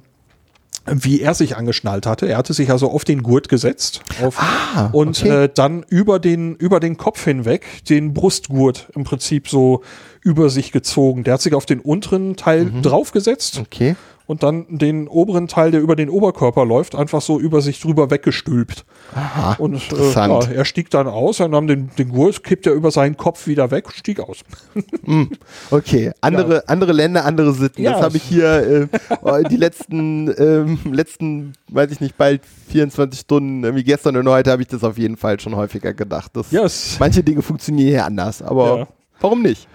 wie er sich angeschnallt hatte. Er hatte sich also auf den Gurt gesetzt auf, ah, und okay. äh, dann über den, über den Kopf hinweg den Brustgurt im Prinzip so über sich gezogen. Der hat sich auf den unteren Teil mhm. draufgesetzt okay und dann den oberen Teil, der über den Oberkörper läuft, einfach so über sich drüber weggestülpt. Aha, und äh, ja, er stieg dann aus, er nahm den, den Gurt, kippt er über seinen Kopf wieder weg stieg aus. mm, okay, andere, ja. andere Länder, andere Sitten. Ja. Das habe ich hier äh, die letzten, ähm, letzten, weiß ich nicht, bald 24 Stunden, wie gestern und heute, habe ich das auf jeden Fall schon häufiger gedacht. Dass yes. Manche Dinge funktionieren hier anders, aber warum nicht?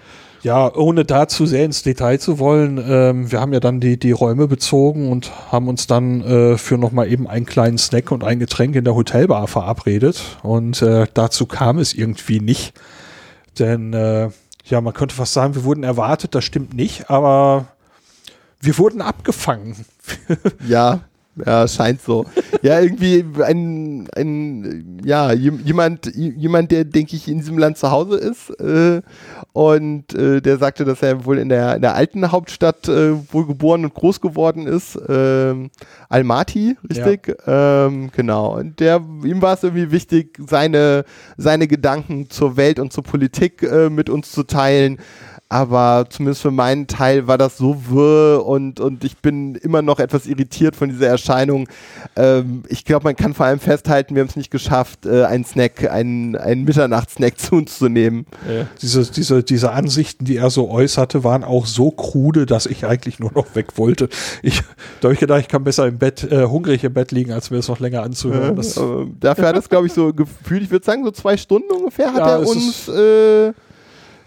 Ja, ohne da zu sehr ins Detail zu wollen, ähm, wir haben ja dann die, die Räume bezogen und haben uns dann äh, für nochmal eben einen kleinen Snack und ein Getränk in der Hotelbar verabredet. Und äh, dazu kam es irgendwie nicht. Denn äh, ja, man könnte fast sagen, wir wurden erwartet, das stimmt nicht, aber wir wurden abgefangen. ja, ja, scheint so. ja, irgendwie ein, ein ja, jemand, jemand, der, denke ich, in diesem Land zu Hause ist. Äh, und äh, der sagte, dass er wohl in der, in der alten Hauptstadt äh, wohl geboren und groß geworden ist. Ähm, Almaty, richtig? Ja. Ähm, genau. Und der, ihm war es irgendwie wichtig, seine, seine Gedanken zur Welt und zur Politik äh, mit uns zu teilen aber zumindest für meinen Teil war das so wirr und, und ich bin immer noch etwas irritiert von dieser Erscheinung. Ähm, ich glaube, man kann vor allem festhalten, wir haben es nicht geschafft, äh, einen Snack, einen, einen Mitternachtssnack zu uns zu nehmen. Ja. Diese, diese, diese Ansichten, die er so äußerte, waren auch so krude, dass ich eigentlich nur noch weg wollte. Ich, da habe ich gedacht, ich kann besser im Bett, äh, hungrig im Bett liegen, als mir das noch länger anzuhören. Ja, äh, dafür hat es, glaube ich, so gefühlt, ich würde sagen, so zwei Stunden ungefähr hat ja, er uns äh,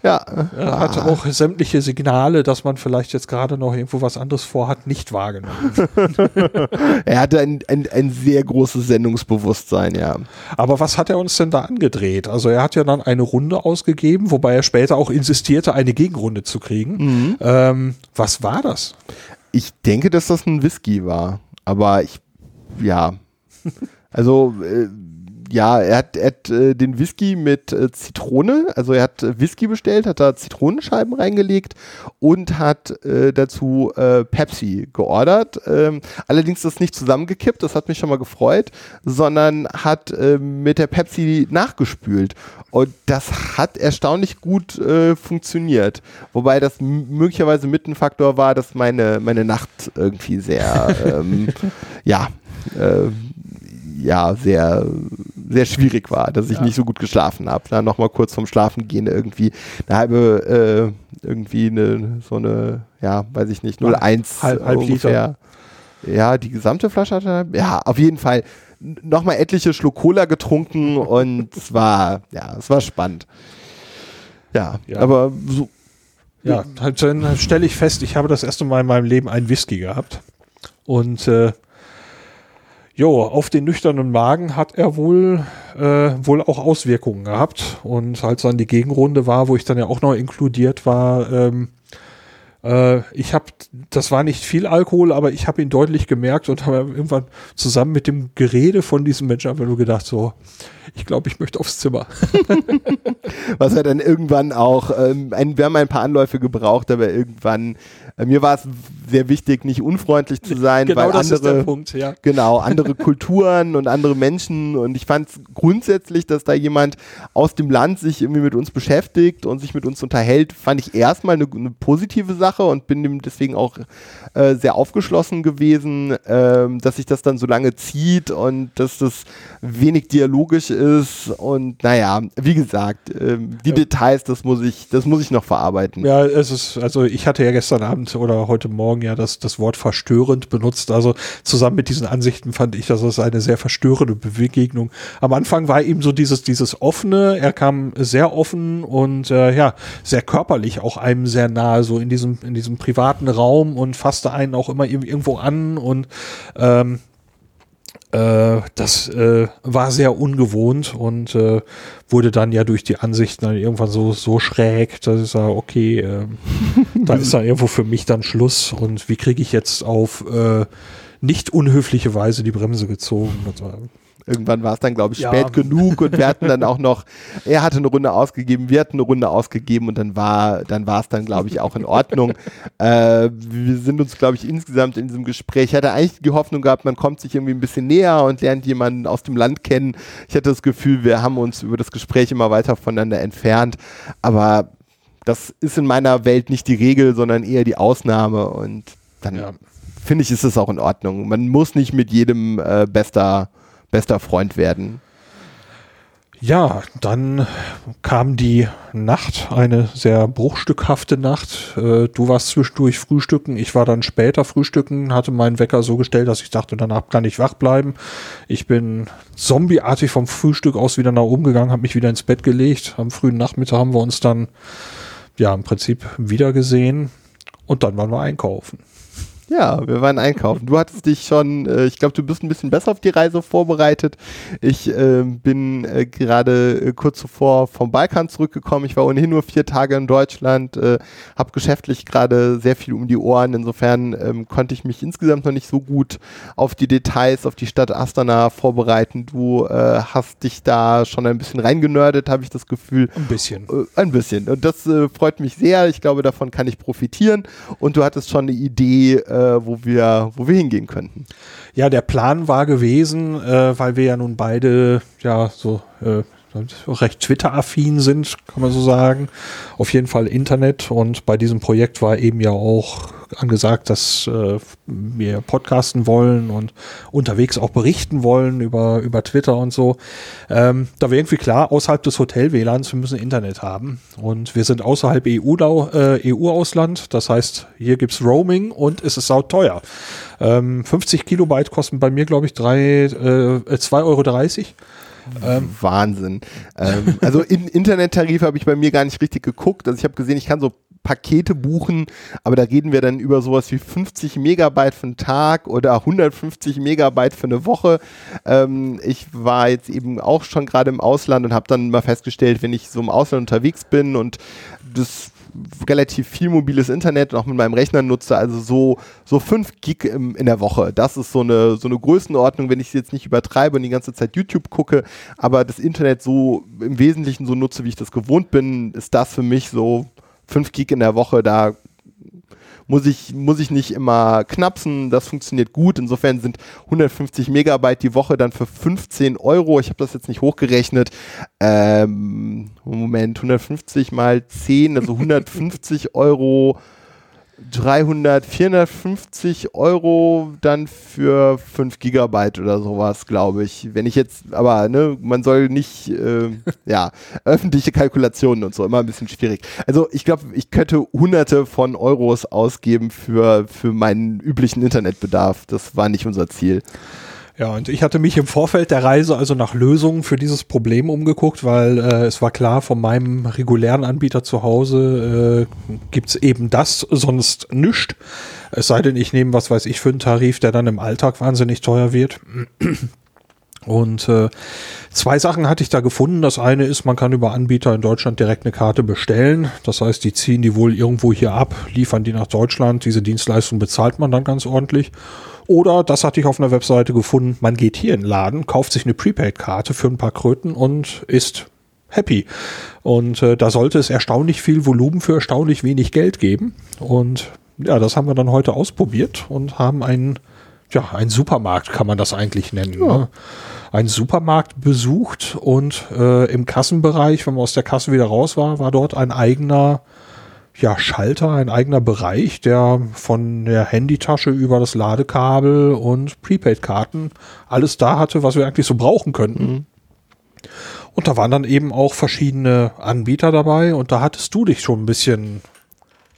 ja. Er hatte auch sämtliche Signale, dass man vielleicht jetzt gerade noch irgendwo was anderes vorhat, nicht wahrgenommen. er hatte ein, ein, ein sehr großes Sendungsbewusstsein, ja. Aber was hat er uns denn da angedreht? Also er hat ja dann eine Runde ausgegeben, wobei er später auch insistierte, eine Gegenrunde zu kriegen. Mhm. Ähm, was war das? Ich denke, dass das ein Whisky war. Aber ich, ja. Also, äh, ja, er hat, er hat äh, den Whisky mit äh, Zitrone, also er hat äh, Whisky bestellt, hat da Zitronenscheiben reingelegt und hat äh, dazu äh, Pepsi geordert. Ähm, allerdings das nicht zusammengekippt, das hat mich schon mal gefreut, sondern hat äh, mit der Pepsi nachgespült. Und das hat erstaunlich gut äh, funktioniert. Wobei das möglicherweise mit ein Faktor war, dass meine, meine Nacht irgendwie sehr, ähm, ja, ja, sehr, sehr schwierig war, dass ich ja. nicht so gut geschlafen habe. Dann nochmal kurz vorm Schlafen gehen irgendwie eine halbe, äh, irgendwie eine, so eine, ja, weiß ich nicht, 0,1 halb, halb ungefähr. Liter. Ja, die gesamte Flasche hatte, ja, auf jeden Fall nochmal etliche Schluck Cola getrunken und es war, ja, es war spannend. Ja, ja. aber so. Ja, dann stelle ich fest, ich habe das erste Mal in meinem Leben einen Whisky gehabt. Und äh, Jo, auf den nüchternen Magen hat er wohl, äh, wohl auch Auswirkungen gehabt. Und als dann die Gegenrunde war, wo ich dann ja auch noch inkludiert war, ähm, äh, ich habe, das war nicht viel Alkohol, aber ich habe ihn deutlich gemerkt und habe irgendwann zusammen mit dem Gerede von diesem Menschen einfach nur gedacht, so, ich glaube, ich möchte aufs Zimmer. Was er dann irgendwann auch, ähm, ein, wir haben ein paar Anläufe gebraucht, aber irgendwann äh, mir war es sehr wichtig, nicht unfreundlich zu sein, genau weil andere, Punkt, ja. genau, andere Kulturen und andere Menschen und ich fand es grundsätzlich, dass da jemand aus dem Land sich irgendwie mit uns beschäftigt und sich mit uns unterhält, fand ich erstmal eine, eine positive Sache und bin dem deswegen auch äh, sehr aufgeschlossen gewesen, äh, dass sich das dann so lange zieht und dass das wenig dialogisch ist und naja, wie gesagt, äh, die ja. Details, das muss ich, das muss ich noch verarbeiten. Ja, es ist, also ich hatte ja gestern Abend oder heute Morgen ja das, das Wort verstörend benutzt. Also zusammen mit diesen Ansichten fand ich, dass es eine sehr verstörende Begegnung. Am Anfang war eben so dieses, dieses offene, er kam sehr offen und äh, ja, sehr körperlich auch einem sehr nahe, so in diesem, in diesem privaten Raum und fasste einen auch immer irgendwo an und ähm, äh, das äh, war sehr ungewohnt und äh, wurde dann ja durch die Ansichten dann irgendwann so, so schräg, dass ich sage, okay, äh, da ist dann irgendwo für mich dann Schluss und wie kriege ich jetzt auf äh, nicht unhöfliche Weise die Bremse gezogen. Irgendwann war es dann, glaube ich, ja. spät genug und wir hatten dann auch noch, er hatte eine Runde ausgegeben, wir hatten eine Runde ausgegeben und dann war, dann war es dann, glaube ich, auch in Ordnung. äh, wir sind uns, glaube ich, insgesamt in diesem Gespräch, ich hatte eigentlich die Hoffnung gehabt, man kommt sich irgendwie ein bisschen näher und lernt jemanden aus dem Land kennen. Ich hatte das Gefühl, wir haben uns über das Gespräch immer weiter voneinander entfernt, aber das ist in meiner Welt nicht die Regel, sondern eher die Ausnahme und dann ja. finde ich, ist es auch in Ordnung. Man muss nicht mit jedem äh, bester bester Freund werden. Ja, dann kam die Nacht, eine sehr bruchstückhafte Nacht. Äh, du warst zwischendurch frühstücken, ich war dann später frühstücken, hatte meinen Wecker so gestellt, dass ich dachte, danach kann ich wach bleiben. Ich bin zombieartig vom Frühstück aus wieder nach oben gegangen, habe mich wieder ins Bett gelegt. Am frühen Nachmittag haben wir uns dann ja im Prinzip wieder gesehen und dann waren wir einkaufen. Ja, wir waren einkaufen. Du hattest dich schon, äh, ich glaube, du bist ein bisschen besser auf die Reise vorbereitet. Ich äh, bin äh, gerade äh, kurz zuvor vom Balkan zurückgekommen. Ich war ohnehin nur vier Tage in Deutschland, äh, habe geschäftlich gerade sehr viel um die Ohren. Insofern ähm, konnte ich mich insgesamt noch nicht so gut auf die Details, auf die Stadt Astana vorbereiten. Du äh, hast dich da schon ein bisschen reingenördet, habe ich das Gefühl. Ein bisschen. Äh, ein bisschen. Und das freut mich sehr. Ich glaube, davon kann ich profitieren. Und du hattest schon eine Idee, äh, wo, wir, wo wir hingehen könnten. Ja, der Plan war gewesen, äh, weil wir ja nun beide ja so äh, recht Twitter-affin sind, kann man so sagen. Auf jeden Fall Internet und bei diesem Projekt war eben ja auch angesagt, dass äh, wir podcasten wollen und unterwegs auch berichten wollen über, über Twitter und so. Ähm, da war irgendwie klar, außerhalb des Hotel-WLANs, wir müssen Internet haben. Und wir sind außerhalb EU-Ausland, äh, EU das heißt, hier gibt's Roaming und es ist sauteuer. Ähm, 50 Kilobyte kosten bei mir, glaube ich, äh, 2,30 Euro. Ähm, Wahnsinn. Ähm, also in Internettarife habe ich bei mir gar nicht richtig geguckt. Also ich habe gesehen, ich kann so Pakete buchen, aber da reden wir dann über sowas wie 50 Megabyte für einen Tag oder 150 Megabyte für eine Woche. Ähm, ich war jetzt eben auch schon gerade im Ausland und habe dann mal festgestellt, wenn ich so im Ausland unterwegs bin und das relativ viel mobiles Internet und auch mit meinem Rechner nutze, also so, so 5 Gig im, in der Woche. Das ist so eine, so eine Größenordnung, wenn ich es jetzt nicht übertreibe und die ganze Zeit YouTube gucke, aber das Internet so im Wesentlichen so nutze, wie ich das gewohnt bin, ist das für mich so 5 Gig in der Woche, da muss ich, muss ich nicht immer knapsen, das funktioniert gut. Insofern sind 150 Megabyte die Woche dann für 15 Euro. Ich habe das jetzt nicht hochgerechnet. Ähm, Moment, 150 mal 10, also 150 Euro 300, 450 Euro dann für 5 Gigabyte oder sowas, glaube ich. Wenn ich jetzt, aber ne, man soll nicht, äh, ja, öffentliche Kalkulationen und so, immer ein bisschen schwierig. Also ich glaube, ich könnte hunderte von Euros ausgeben für, für meinen üblichen Internetbedarf. Das war nicht unser Ziel. Ja, und ich hatte mich im Vorfeld der Reise also nach Lösungen für dieses Problem umgeguckt, weil äh, es war klar, von meinem regulären Anbieter zu Hause äh, gibt's eben das, sonst nichts. Es sei denn, ich nehme, was weiß ich, für einen Tarif, der dann im Alltag wahnsinnig teuer wird. Und äh, zwei Sachen hatte ich da gefunden. Das eine ist, man kann über Anbieter in Deutschland direkt eine Karte bestellen. Das heißt, die ziehen die wohl irgendwo hier ab, liefern die nach Deutschland. Diese Dienstleistung bezahlt man dann ganz ordentlich. Oder, das hatte ich auf einer Webseite gefunden, man geht hier in den Laden, kauft sich eine Prepaid-Karte für ein paar Kröten und ist happy. Und äh, da sollte es erstaunlich viel Volumen für erstaunlich wenig Geld geben. Und ja, das haben wir dann heute ausprobiert und haben einen, ja, einen Supermarkt kann man das eigentlich nennen. Ja. Ne? Einen Supermarkt besucht und äh, im Kassenbereich, wenn man aus der Kasse wieder raus war, war dort ein eigener ja, Schalter, ein eigener Bereich, der von der Handytasche über das Ladekabel und Prepaid-Karten alles da hatte, was wir eigentlich so brauchen könnten. Mhm. Und da waren dann eben auch verschiedene Anbieter dabei und da hattest du dich schon ein bisschen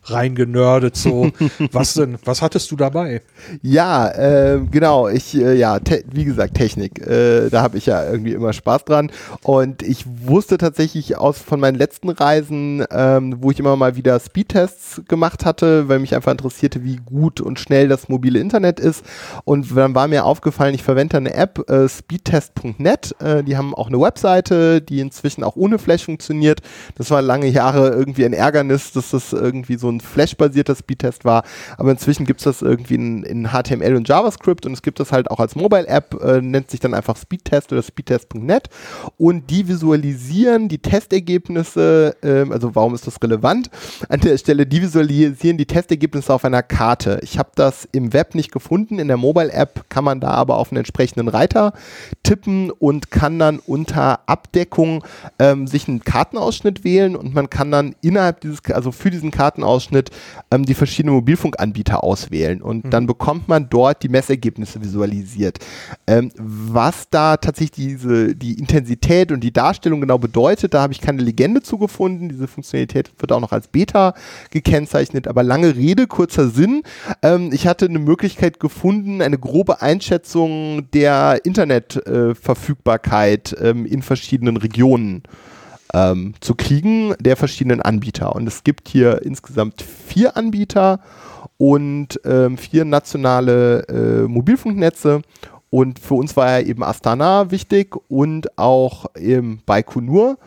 reingenördet so. was denn, was hattest du dabei? Ja, äh, genau, ich, äh, ja, wie gesagt, Technik. Äh, da habe ich ja irgendwie immer Spaß dran. Und ich wusste tatsächlich aus von meinen letzten Reisen, ähm, wo ich immer mal wieder Speedtests gemacht hatte, weil mich einfach interessierte, wie gut und schnell das mobile Internet ist. Und dann war mir aufgefallen, ich verwende eine App, äh, speedtest.net. Äh, die haben auch eine Webseite, die inzwischen auch ohne Flash funktioniert. Das war lange Jahre irgendwie ein Ärgernis, dass das irgendwie so ein Flash-basierter Speedtest war. Aber inzwischen gibt es das irgendwie in, in, HTML und JavaScript und es gibt das halt auch als Mobile-App, äh, nennt sich dann einfach Speedtest oder speedtest.net. Und die visualisieren die Testergebnisse, äh, also warum ist das relevant? An der Stelle, die visualisieren die Testergebnisse auf einer Karte. Ich habe das im Web nicht gefunden. In der Mobile-App kann man da aber auf einen entsprechenden Reiter tippen und kann dann unter Abdeckung ähm, sich einen Kartenausschnitt wählen und man kann dann innerhalb dieses, also für diesen Kartenausschnitt Ausschnitt ähm, die verschiedenen Mobilfunkanbieter auswählen und mhm. dann bekommt man dort die Messergebnisse visualisiert. Ähm, was da tatsächlich diese, die Intensität und die Darstellung genau bedeutet, da habe ich keine Legende zugefunden. Diese Funktionalität wird auch noch als Beta gekennzeichnet, aber lange Rede, kurzer Sinn. Ähm, ich hatte eine Möglichkeit gefunden, eine grobe Einschätzung der Internetverfügbarkeit äh, in verschiedenen Regionen ähm, zu kriegen der verschiedenen Anbieter. Und es gibt hier insgesamt vier Anbieter und ähm, vier nationale äh, Mobilfunknetze. Und für uns war ja eben Astana wichtig und auch eben Baikonur.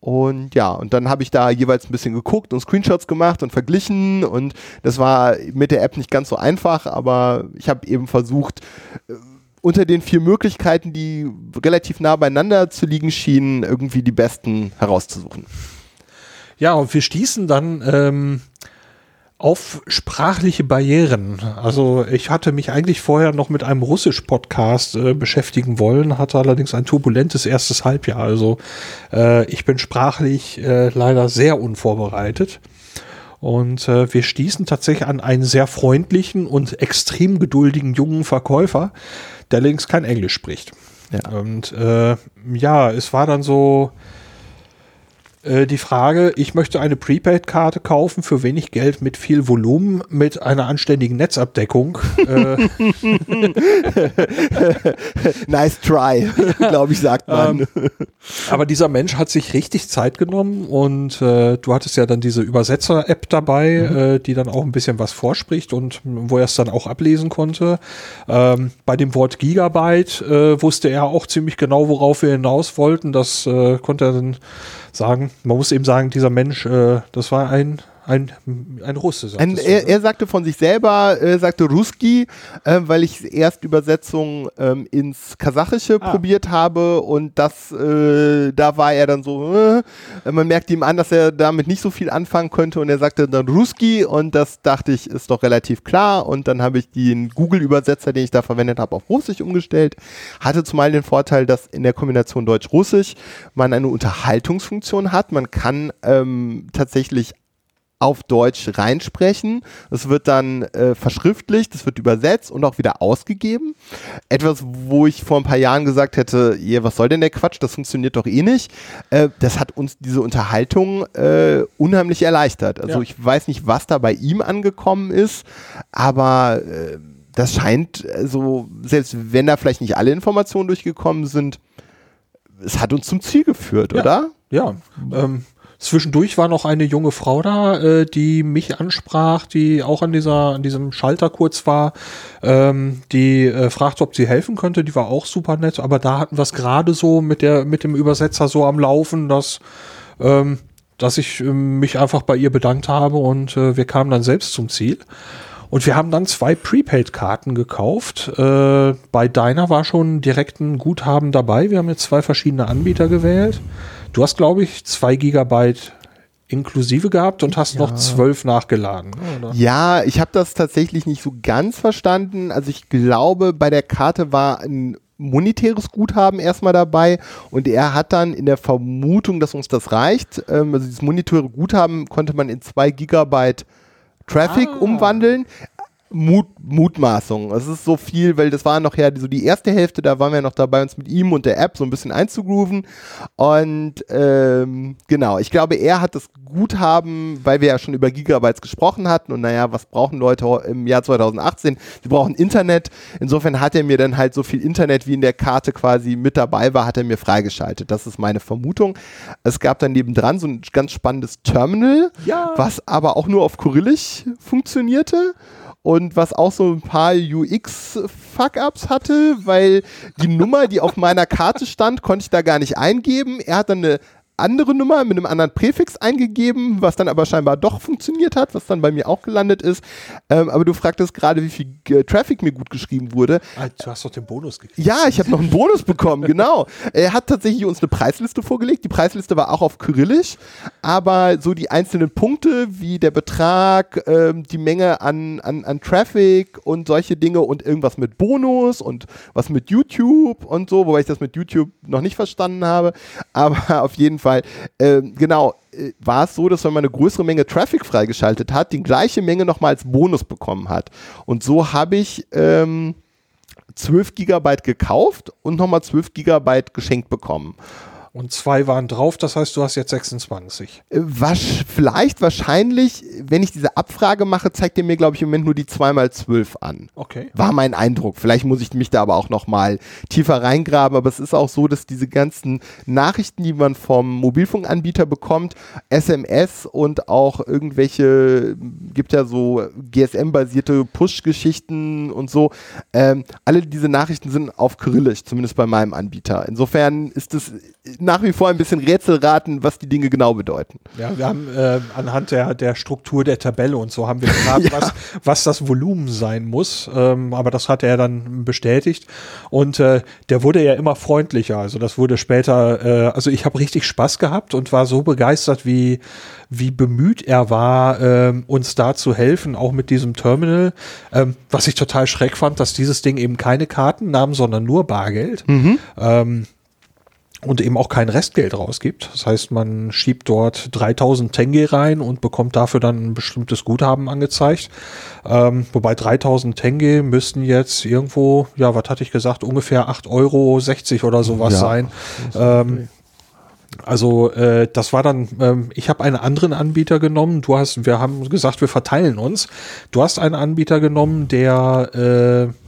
Und ja, und dann habe ich da jeweils ein bisschen geguckt und Screenshots gemacht und verglichen. Und das war mit der App nicht ganz so einfach, aber ich habe eben versucht, äh, unter den vier Möglichkeiten, die relativ nah beieinander zu liegen schienen, irgendwie die besten herauszusuchen. Ja, und wir stießen dann ähm, auf sprachliche Barrieren. Also ich hatte mich eigentlich vorher noch mit einem Russisch-Podcast äh, beschäftigen wollen, hatte allerdings ein turbulentes erstes Halbjahr. Also äh, ich bin sprachlich äh, leider sehr unvorbereitet. Und äh, wir stießen tatsächlich an einen sehr freundlichen und extrem geduldigen jungen Verkäufer, der links kein Englisch spricht. Ja. Und äh, ja, es war dann so, äh, die Frage, ich möchte eine Prepaid-Karte kaufen für wenig Geld mit viel Volumen, mit einer anständigen Netzabdeckung. Äh, nice try, glaube ich, sagt man. Ähm, aber dieser Mensch hat sich richtig Zeit genommen und äh, du hattest ja dann diese Übersetzer-App dabei, mhm. äh, die dann auch ein bisschen was vorspricht und wo er es dann auch ablesen konnte. Ähm, bei dem Wort Gigabyte äh, wusste er auch ziemlich genau, worauf wir hinaus wollten. Das äh, konnte er dann sagen. Man muss eben sagen, dieser Mensch, äh, das war ein Ein, ein Russe, sagt ein, er, er, sagte von sich selber, äh, sagte Ruski, äh, weil ich erst Übersetzung ähm, ins Kasachische ah. probiert habe und das, äh, da war er dann so, äh, man merkt ihm an, dass er damit nicht so viel anfangen könnte und er sagte dann Ruski und das dachte ich, ist doch relativ klar und dann habe ich den Google-Übersetzer, den ich da verwendet habe, auf Russisch umgestellt. Hatte zumal den Vorteil, dass in der Kombination Deutsch-Russisch man eine Unterhaltungsfunktion hat. Man kann ähm, tatsächlich auf Deutsch reinsprechen. Das wird dann äh, verschriftlicht, das wird übersetzt und auch wieder ausgegeben. Etwas, wo ich vor ein paar Jahren gesagt hätte, yeah, was soll denn der Quatsch, das funktioniert doch eh nicht. Äh, das hat uns diese Unterhaltung äh, unheimlich erleichtert. Also ja. ich weiß nicht, was da bei ihm angekommen ist, aber äh, das scheint, also selbst wenn da vielleicht nicht alle Informationen durchgekommen sind, es hat uns zum Ziel geführt, ja. oder? Ja, ähm, Zwischendurch war noch eine junge Frau da, äh, die mich ansprach, die auch an dieser, an diesem Schalter kurz war, ähm, die äh, fragte, ob sie helfen könnte. Die war auch super nett, aber da hatten wir es gerade so mit der, mit dem Übersetzer so am Laufen, dass, ähm, dass ich äh, mich einfach bei ihr bedankt habe und äh, wir kamen dann selbst zum Ziel. Und wir haben dann zwei Prepaid-Karten gekauft. Äh, bei deiner war schon direkt ein Guthaben dabei. Wir haben jetzt zwei verschiedene Anbieter gewählt. Du hast, glaube ich, zwei Gigabyte inklusive gehabt und hast ja. noch zwölf nachgeladen. Oder? Ja, ich habe das tatsächlich nicht so ganz verstanden. Also ich glaube, bei der Karte war ein monetäres Guthaben erstmal dabei und er hat dann in der Vermutung, dass uns das reicht, ähm, also dieses monetäre Guthaben konnte man in zwei Gigabyte Traffic ah. umwandeln. Mut, Mutmaßung. Es ist so viel, weil das war noch ja so die erste Hälfte, da waren wir noch dabei, uns mit ihm und der App so ein bisschen einzugrooven. Und ähm, genau, ich glaube, er hat das Guthaben, weil wir ja schon über Gigabytes gesprochen hatten und naja, was brauchen Leute im Jahr 2018? Sie brauchen Internet. Insofern hat er mir dann halt so viel Internet, wie in der Karte quasi mit dabei war, hat er mir freigeschaltet. Das ist meine Vermutung. Es gab dann nebendran so ein ganz spannendes Terminal, ja. was aber auch nur auf Kyrillisch funktionierte und was auch so ein paar UX-Fuck-Ups hatte, weil die Nummer, die auf meiner Karte stand, konnte ich da gar nicht eingeben. Er hat dann eine andere Nummer mit einem anderen Präfix eingegeben, was dann aber scheinbar doch funktioniert hat, was dann bei mir auch gelandet ist. Ähm, aber du fragtest gerade, wie viel äh, Traffic mir gut geschrieben wurde. Ah, du hast doch den Bonus gekriegt. Ja, ich habe noch einen Bonus bekommen, genau. Er hat tatsächlich uns eine Preisliste vorgelegt. Die Preisliste war auch auf Kyrillisch, aber so die einzelnen Punkte wie der Betrag, ähm, die Menge an, an, an Traffic und solche Dinge und irgendwas mit Bonus und was mit YouTube und so, wobei ich das mit YouTube noch nicht verstanden habe. Aber auf jeden Fall Fall, äh, genau, äh, war es so, dass wenn man eine größere Menge Traffic freigeschaltet hat, die gleiche Menge nochmal als Bonus bekommen hat. Und so habe ich ähm, 12 Gigabyte gekauft und nochmal 12 Gigabyte geschenkt bekommen. Und zwei waren drauf, das heißt, du hast jetzt 26. Äh, was, vielleicht, wahrscheinlich, wenn ich diese Abfrage mache, zeigt er mir, glaube ich, im Moment nur die 2x12 an. Okay. War mein Eindruck. Vielleicht muss ich mich da aber auch nochmal tiefer reingraben, aber es ist auch so, dass diese ganzen Nachrichten, die man vom Mobilfunkanbieter bekommt, SMS und auch irgendwelche, gibt ja so GSM-basierte Push-Geschichten und so, ähm, alle diese Nachrichten sind auf Kyrillisch, zumindest bei meinem Anbieter. Insofern ist es nach wie vor ein bisschen Rätselraten, was die Dinge genau bedeuten. Ja, wir haben äh, anhand der, der Struktur der Tabelle und so haben wir gefragt, ja. was, was das Volumen sein muss. Ähm, aber das hat er dann bestätigt. Und äh, der wurde ja immer freundlicher. Also das wurde später, äh, also ich habe richtig Spaß gehabt und war so begeistert, wie, wie bemüht er war, ähm, uns da zu helfen, auch mit diesem Terminal. Ähm, was ich total schreck fand, dass dieses Ding eben keine Karten nahm, sondern nur Bargeld. Mhm. Ähm, und eben auch kein Restgeld rausgibt. Das heißt, man schiebt dort 3000 Tenge rein und bekommt dafür dann ein bestimmtes Guthaben angezeigt. Ähm, wobei 3000 Tenge müssten jetzt irgendwo, ja, was hatte ich gesagt, ungefähr 8,60 Euro oder sowas ja, sein. Ähm, also äh, das war dann, ähm, ich habe einen anderen Anbieter genommen. Du hast, wir haben gesagt, wir verteilen uns. Du hast einen Anbieter genommen, der äh,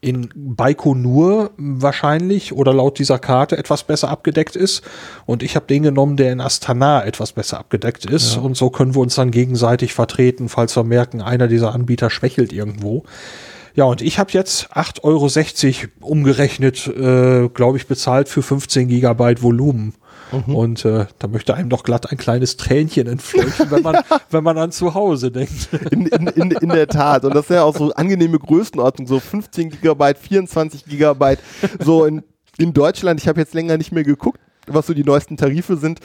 in Baikonur wahrscheinlich oder laut dieser Karte etwas besser abgedeckt ist. Und ich habe den genommen, der in Astana etwas besser abgedeckt ist. Ja. Und so können wir uns dann gegenseitig vertreten, falls wir merken, einer dieser Anbieter schwächelt irgendwo. Ja, und ich habe jetzt 8,60 Euro umgerechnet, äh, glaube ich, bezahlt für 15 Gigabyte Volumen. Mhm. Und äh, da möchte einem doch glatt ein kleines Tränchen entfleuchten, wenn man, wenn man an zu Hause denkt. In, in, in, in der Tat. Und das ist ja auch so angenehme Größenordnung, so 15 Gigabyte, 24 Gigabyte, so in in Deutschland, ich habe jetzt länger nicht mehr geguckt, was so die neuesten Tarife sind.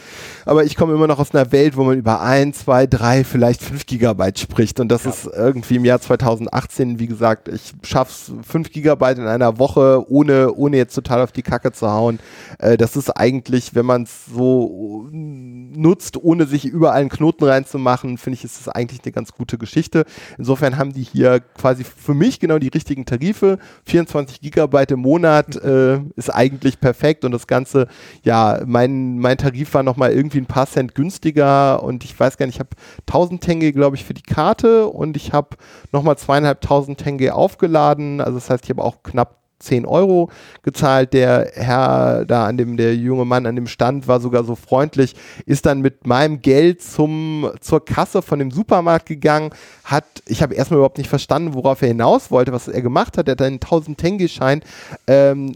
Aber ich komme immer noch aus einer Welt, wo man über ein, zwei, drei, vielleicht fünf Gigabyte spricht. Und das ja. ist irgendwie im Jahr 2018, wie gesagt, ich schaff's fünf Gigabyte in einer Woche, ohne, ohne jetzt total auf die Kacke zu hauen. Äh, das ist eigentlich, wenn man es so nutzt, ohne sich überall einen Knoten reinzumachen, finde ich, ist das eigentlich eine ganz gute Geschichte. Insofern haben die hier quasi für mich genau die richtigen Tarife. 24 Gigabyte im Monat äh, ist eigentlich perfekt und das Ganze, ja, mein, mein Tarif war nochmal irgendwie ein paar Cent günstiger und ich weiß gar nicht, ich habe 1000 Tenge, glaube ich, für die Karte und ich habe nochmal zweieinhalbtausend Tenge aufgeladen. Also das heißt, ich habe auch knapp 10 Euro gezahlt. Der Herr da an dem, der junge Mann an dem Stand war sogar so freundlich, ist dann mit meinem Geld zum, zur Kasse von dem Supermarkt gegangen, hat, ich habe erstmal überhaupt nicht verstanden, worauf er hinaus wollte, was er gemacht hat. Er hat einen 1000 Tenge-Schein ähm,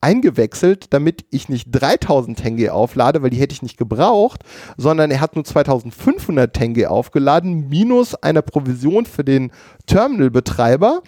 eingewechselt, damit ich nicht 3000 Tenge auflade, weil die hätte ich nicht gebraucht, sondern er hat nur 2500 Tenge aufgeladen, minus einer Provision für den Terminal-Betreiber,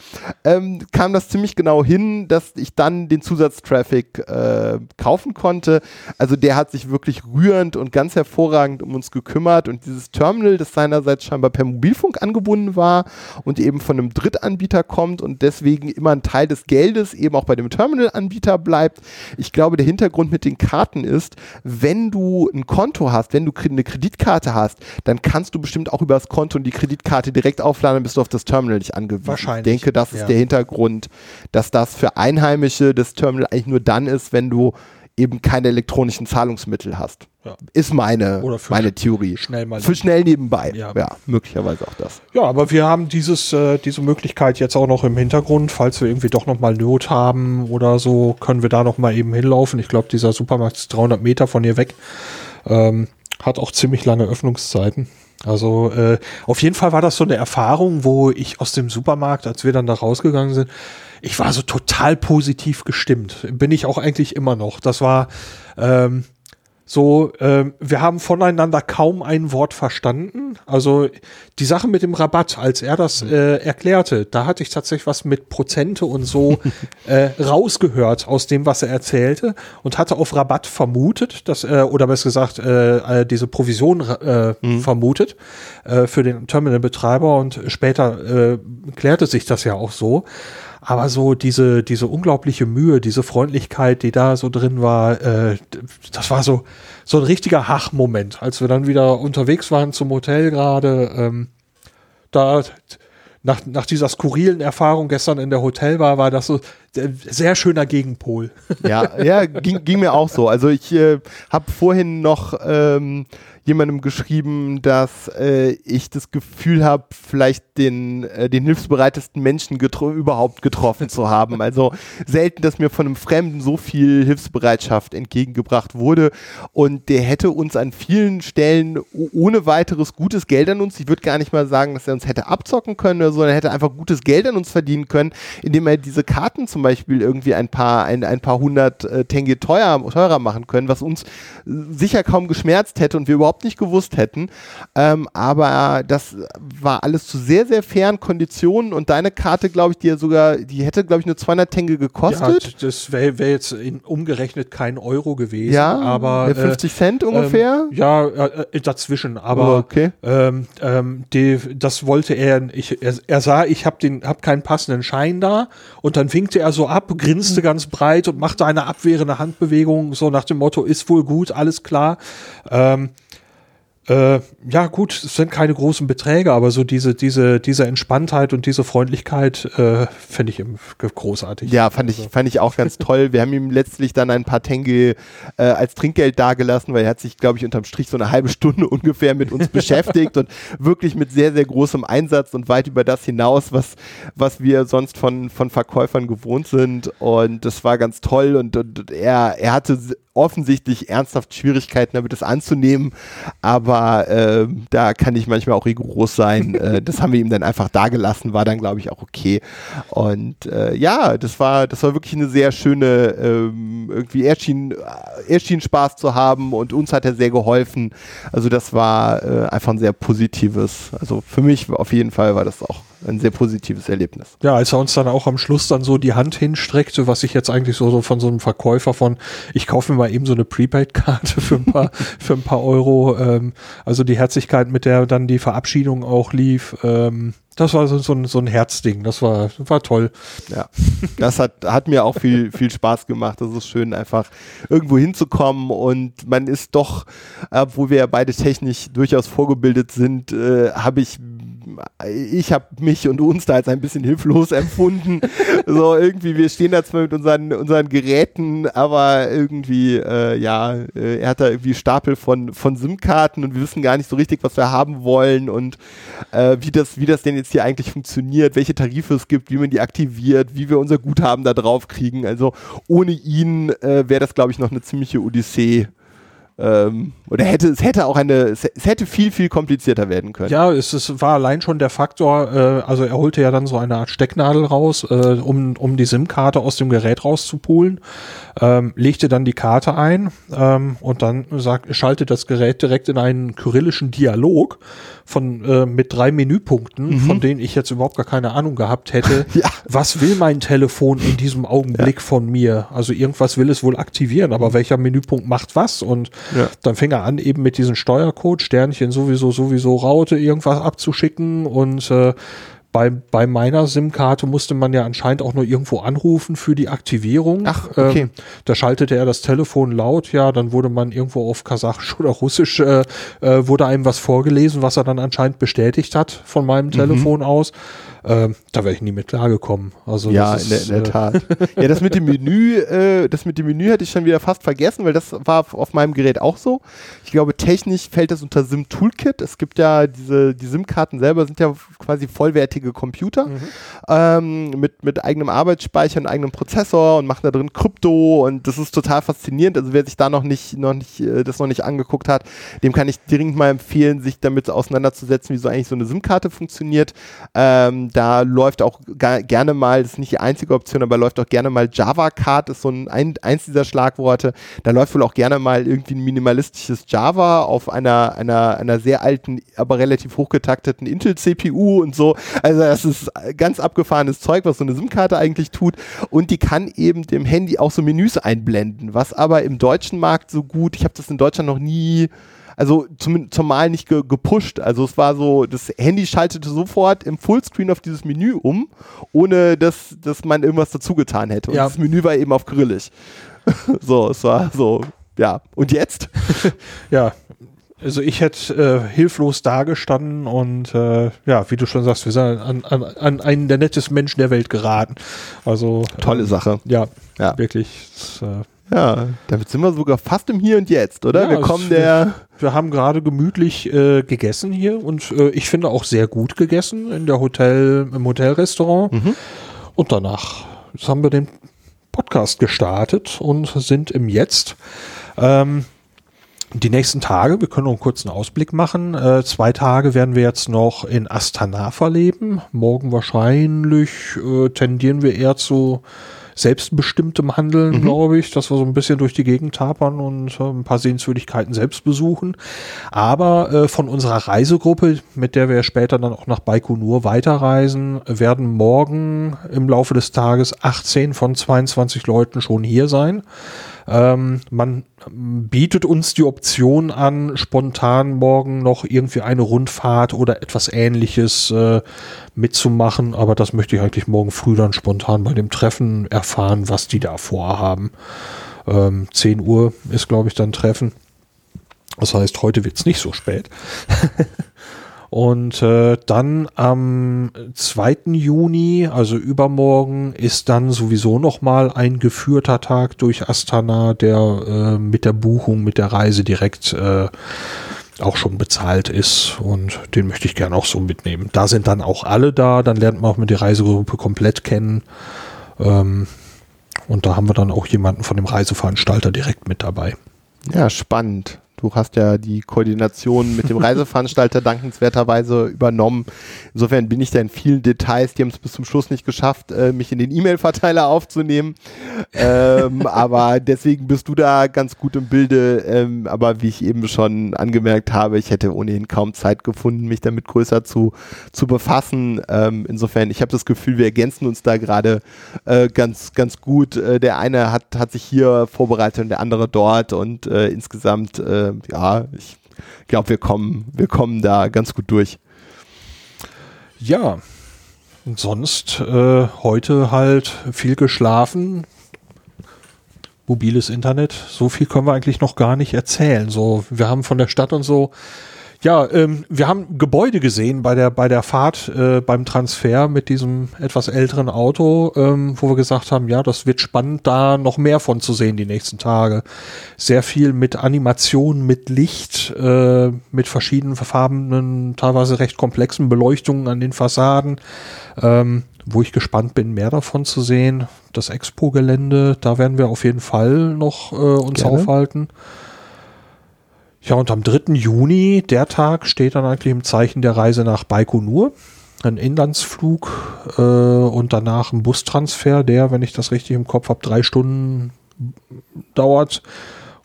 ähm, kam das ziemlich genau hin, dass ich dann den Zusatztraffic äh, kaufen konnte. Also der hat sich wirklich rührend und ganz hervorragend um uns gekümmert und dieses Terminal, das seinerseits scheinbar per Mobilfunk angebunden war und eben von einem Drittanbieter kommt und deswegen immer ein Teil des Geldes eben auch bei dem Terminalanbieter bleibt. Ich glaube, der Hintergrund mit den Karten ist, wenn du ein Konto hast, wenn du eine Kreditkarte hast, dann kannst du bestimmt auch über das Konto und die Kreditkarte direkt aufladen, dann bist du auf das Terminal nicht angewiesen. Wahrscheinlich. Ich denke, das ist ja. der Hintergrund, dass das für Einheimische das Terminal eigentlich nur dann ist, wenn du eben keine elektronischen Zahlungsmittel hast. Ja. Ist meine, meine Theorie. Schnell mal für schnell nebenbei. Ja. ja. möglicherweise auch das. Ja, aber wir haben dieses, äh, diese Möglichkeit jetzt auch noch im Hintergrund, falls wir irgendwie doch nochmal Not haben oder so, können wir da nochmal eben hinlaufen. Ich glaube, dieser Supermarkt ist 300 Meter von hier weg. Ähm, hat auch ziemlich lange Öffnungszeiten. Also äh, auf jeden Fall war das so eine Erfahrung, wo ich aus dem Supermarkt, als wir dann da rausgegangen sind, ich war so total positiv gestimmt. Bin ich auch eigentlich immer noch. Das war ähm, so, ähm, wir haben voneinander kaum ein Wort verstanden. Also die Sache mit dem Rabatt, als er das äh, erklärte, da hatte ich tatsächlich was mit Prozente und so äh, rausgehört aus dem, was er erzählte und hatte auf Rabatt vermutet, dass, äh, oder besser gesagt, äh, äh, diese Provision äh, mhm. vermutet äh, für den Terminalbetreiber und später äh, klärte sich das ja auch so. Aber so diese, diese unglaubliche Mühe, diese Freundlichkeit, die da so drin war, äh, das war so, so ein richtiger Hach-Moment, als wir dann wieder unterwegs waren zum Hotel gerade. Ähm, da nach, nach dieser skurrilen Erfahrung gestern in der Hotel war, das so ein sehr schöner Gegenpol. Ja, ja, ging, ging mir auch so. Also ich äh, habe vorhin noch ähm, jemandem geschrieben, dass äh, ich das Gefühl habe, vielleicht den, äh, den hilfsbereitesten Menschen getro überhaupt getroffen zu haben. Also selten, dass mir von einem Fremden so viel Hilfsbereitschaft entgegengebracht wurde. Und der hätte uns an vielen Stellen ohne weiteres gutes Geld an uns, ich würde gar nicht mal sagen, dass er uns hätte abzocken können oder so, er hätte einfach gutes Geld an uns verdienen können, indem er diese Karten zum Beispiel irgendwie ein paar, ein, ein paar hundert äh, Tenge teuer, teurer machen können, was uns sicher kaum geschmerzt hätte und wir überhaupt überhaupt nicht gewusst hätten. Ähm, aber das war alles zu sehr, sehr fairen Konditionen und deine Karte, glaube ich, die ja sogar, die hätte, glaube ich, nur 200 Tenge gekostet. Ja, das wäre wär jetzt umgerechnet kein Euro gewesen. Ja, aber 50 äh, Cent ungefähr? Ähm, ja, äh, dazwischen. Aber oh, okay. ähm, ähm, die, das wollte er, ich, er, er sah, ich habe den, hab keinen passenden Schein da und dann winkte er so ab, grinste ganz breit und machte eine abwehrende Handbewegung, so nach dem Motto, ist wohl gut, alles klar. Ähm, äh, ja, gut, es sind keine großen Beträge, aber so diese, diese, diese Entspanntheit und diese Freundlichkeit äh, fände ich großartig. Ja, fand ich, also fand ich auch ganz toll. Wir haben ihm letztlich dann ein paar Tenge äh, als Trinkgeld dagelassen, weil er hat sich, glaube ich, unterm Strich so eine halbe Stunde ungefähr mit uns beschäftigt und wirklich mit sehr, sehr großem Einsatz und weit über das hinaus, was, was wir sonst von, von Verkäufern gewohnt sind. Und das war ganz toll und, und er, er hatte offensichtlich ernsthaft Schwierigkeiten damit, es anzunehmen. Aber äh, da kann ich manchmal auch rigoros sein. äh, das haben wir ihm dann einfach dagelassen, war dann, glaube ich, auch okay. Und äh, ja, das war, das war wirklich eine sehr schöne, ähm, irgendwie, er schien, er schien Spaß zu haben und uns hat er sehr geholfen. Also das war äh, einfach ein sehr positives, also für mich auf jeden Fall war das auch ein sehr positives Erlebnis. Ja, als er uns dann auch am Schluss dann so die Hand hinstreckte, was ich jetzt eigentlich so, so von so einem Verkäufer von, ich kaufe mir mal eben so eine Prepaid-Karte für ein paar, für ein paar Euro. Ähm, also die Herzlichkeit, mit der dann die Verabschiedung auch lief, ähm, das war so, so, ein, so ein Herzding. Das war, war toll. Ja, das hat, hat mir auch viel, viel Spaß gemacht. Das ist schön, einfach irgendwo hinzukommen und man ist doch, obwohl wir ja beide technisch durchaus vorgebildet sind, äh, habe ich ich habe mich und uns da jetzt ein bisschen hilflos empfunden. so irgendwie, wir stehen da zwar mit unseren, unseren Geräten, aber irgendwie, äh, ja, äh, er hat da irgendwie Stapel von, von SIM-Karten und wir wissen gar nicht so richtig, was wir haben wollen und äh, wie, das, wie das denn jetzt hier eigentlich funktioniert, welche Tarife es gibt, wie man die aktiviert, wie wir unser Guthaben da drauf kriegen. Also ohne ihn äh, wäre das, glaube ich, noch eine ziemliche Odyssee ähm, oder hätte es hätte auch eine, es, hätte viel, viel komplizierter werden können. Ja, es, es war allein schon der Faktor, äh, also er holte ja dann so eine Art Stecknadel raus, äh, um, um die SIM-Karte aus dem Gerät rauszupulen, ähm, legte dann die Karte ein ähm, und dann sagt, schaltet das Gerät direkt in einen kyrillischen Dialog von äh, mit drei Menüpunkten, mhm. von denen ich jetzt überhaupt gar keine Ahnung gehabt hätte. ja. Was will mein Telefon in diesem Augenblick ja. von mir? Also irgendwas will es wohl aktivieren, aber welcher Menüpunkt macht was? Und ja. dann fing er an, eben mit diesem Steuercode, Sternchen sowieso, sowieso Raute, irgendwas abzuschicken und äh, bei, bei meiner SIM-Karte musste man ja anscheinend auch nur irgendwo anrufen für die Aktivierung. Ach, okay. Ähm, da schaltete er das Telefon laut, ja, dann wurde man irgendwo auf Kasachisch oder Russisch, äh, äh, wurde einem was vorgelesen, was er dann anscheinend bestätigt hat von meinem mhm. Telefon aus. Ähm, da wäre ich nie mit klargekommen. Also ja, in der, in der äh, Tat. ja, das mit dem Menü, äh, das mit dem Menü hatte ich schon wieder fast vergessen, weil das war auf meinem Gerät auch so. Ich glaube, technisch fällt das unter SIM Toolkit. Es gibt ja diese, die SIM-Karten selber sind ja quasi vollwertige Computer mhm. ähm, mit, mit eigenem Arbeitsspeicher und eigenem Prozessor und machen da drin Krypto und das ist total faszinierend. Also wer sich da noch nicht, noch nicht, äh, das noch nicht angeguckt hat, dem kann ich dringend mal empfehlen, sich damit auseinanderzusetzen, wie so eigentlich so eine SIM-Karte funktioniert. Ähm, da läuft auch gerne mal, das ist nicht die einzige Option, aber läuft auch gerne mal Java-Card, ist so ein, ein, eins dieser Schlagworte. Da läuft wohl auch gerne mal irgendwie ein minimalistisches Java auf einer, einer, einer sehr alten, aber relativ hochgetakteten Intel-CPU und so. Also das ist ganz abgefahrenes Zeug, was so eine SIM-Karte eigentlich tut. Und die kann eben dem Handy auch so Menüs einblenden, was aber im deutschen Markt so gut, ich habe das in Deutschland noch nie also zum, zumal nicht ge, gepusht. Also es war so, das Handy schaltete sofort im Fullscreen auf dieses Menü um, ohne dass, dass man irgendwas dazu getan hätte. Und ja. das Menü war eben auf Grillig. so, es war so, ja. Und jetzt? ja, also ich hätte äh, hilflos dagestanden und äh, ja, wie du schon sagst, wir sind an, an, an einen der nettesten Menschen der Welt geraten. Also tolle ähm, Sache. Ja, ja. wirklich. Das, äh, ja, damit sind wir sogar fast im Hier und Jetzt, oder? Ja, wir kommen der. Wir haben gerade gemütlich äh, gegessen hier und äh, ich finde auch sehr gut gegessen in der Hotel, im Hotelrestaurant. Mhm. Und danach haben wir den Podcast gestartet und sind im Jetzt. Ähm, die nächsten Tage, wir können noch einen kurzen Ausblick machen. Äh, zwei Tage werden wir jetzt noch in Astana verleben. Morgen wahrscheinlich äh, tendieren wir eher zu selbstbestimmtem Handeln, mhm. glaube ich, dass wir so ein bisschen durch die Gegend tapern und äh, ein paar Sehenswürdigkeiten selbst besuchen. Aber äh, von unserer Reisegruppe, mit der wir später dann auch nach Baikonur weiterreisen, werden morgen im Laufe des Tages 18 von 22 Leuten schon hier sein. Ähm, man bietet uns die Option an, spontan morgen noch irgendwie eine Rundfahrt oder etwas ähnliches äh, mitzumachen, aber das möchte ich eigentlich morgen früh dann spontan bei dem Treffen erfahren, was die da vorhaben. Ähm, 10 Uhr ist, glaube ich, dann Treffen. Das heißt, heute wird es nicht so spät. Und äh, dann am 2. Juni, also übermorgen, ist dann sowieso nochmal ein geführter Tag durch Astana, der äh, mit der Buchung, mit der Reise direkt äh, auch schon bezahlt ist und den möchte ich gerne auch so mitnehmen. Da sind dann auch alle da, dann lernt man auch mit der Reisegruppe komplett kennen. Ähm, Und da haben wir dann auch jemanden von dem Reiseveranstalter direkt mit dabei. Ja, spannend. Du hast ja die Koordination mit dem Reiseveranstalter dankenswerterweise übernommen. Insofern bin ich da in vielen Details, die haben es bis zum Schluss nicht geschafft, äh, mich in den E-Mail-Verteiler aufzunehmen. ähm, aber deswegen bist du da ganz gut im Bilde. Ähm, aber wie ich eben schon angemerkt habe, ich hätte ohnehin kaum Zeit gefunden, mich damit größer zu, zu befassen. Ähm, insofern, ich habe das Gefühl, wir ergänzen uns da gerade äh, ganz, ganz gut. Äh, der eine hat, hat sich hier vorbereitet und der andere dort und äh, insgesamt äh, ja, ich glaube, wir kommen, wir kommen da ganz gut durch. Ja, und sonst äh, heute halt viel geschlafen, mobiles Internet. So viel können wir eigentlich noch gar nicht erzählen. So, wir haben von der Stadt und so ja, ähm, wir haben Gebäude gesehen bei der, bei der Fahrt, äh, beim Transfer mit diesem etwas älteren Auto, ähm, wo wir gesagt haben, ja, das wird spannend, da noch mehr von zu sehen die nächsten Tage. Sehr viel mit Animation, mit Licht, äh, mit verschiedenen verfarbenen, teilweise recht komplexen Beleuchtungen an den Fassaden. Ähm, wo ich gespannt bin, mehr davon zu sehen. Das Expo-Gelände, da werden wir auf jeden Fall noch äh, uns Gerne. aufhalten. Ja, und am 3. Juni, der Tag, steht dann eigentlich im Zeichen der Reise nach Baikonur. Ein Inlandsflug äh, und danach ein Bustransfer, der, wenn ich das richtig im Kopf habe, drei Stunden dauert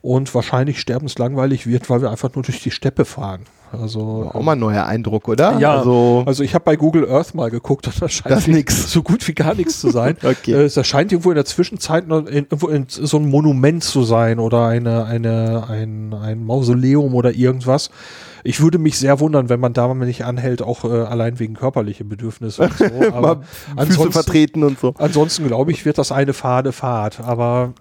und wahrscheinlich sterbenslangweilig wird, weil wir einfach nur durch die Steppe fahren. Also auch mal ein neuer Eindruck, oder? Ja, also, also ich habe bei Google Earth mal geguckt und das scheint das nix. so gut wie gar nichts zu sein. okay. Äh, es scheint irgendwo in der Zwischenzeit noch in, irgendwo in so ein Monument zu sein oder eine, eine, ein, ein Mausoleum oder irgendwas. Ich würde mich sehr wundern, wenn man da mal nicht anhält, auch äh, allein wegen körperliche Bedürfnisse und so. Aber Füße vertreten und so. Ansonsten glaube ich, wird das eine Fahne Fahrt. Aber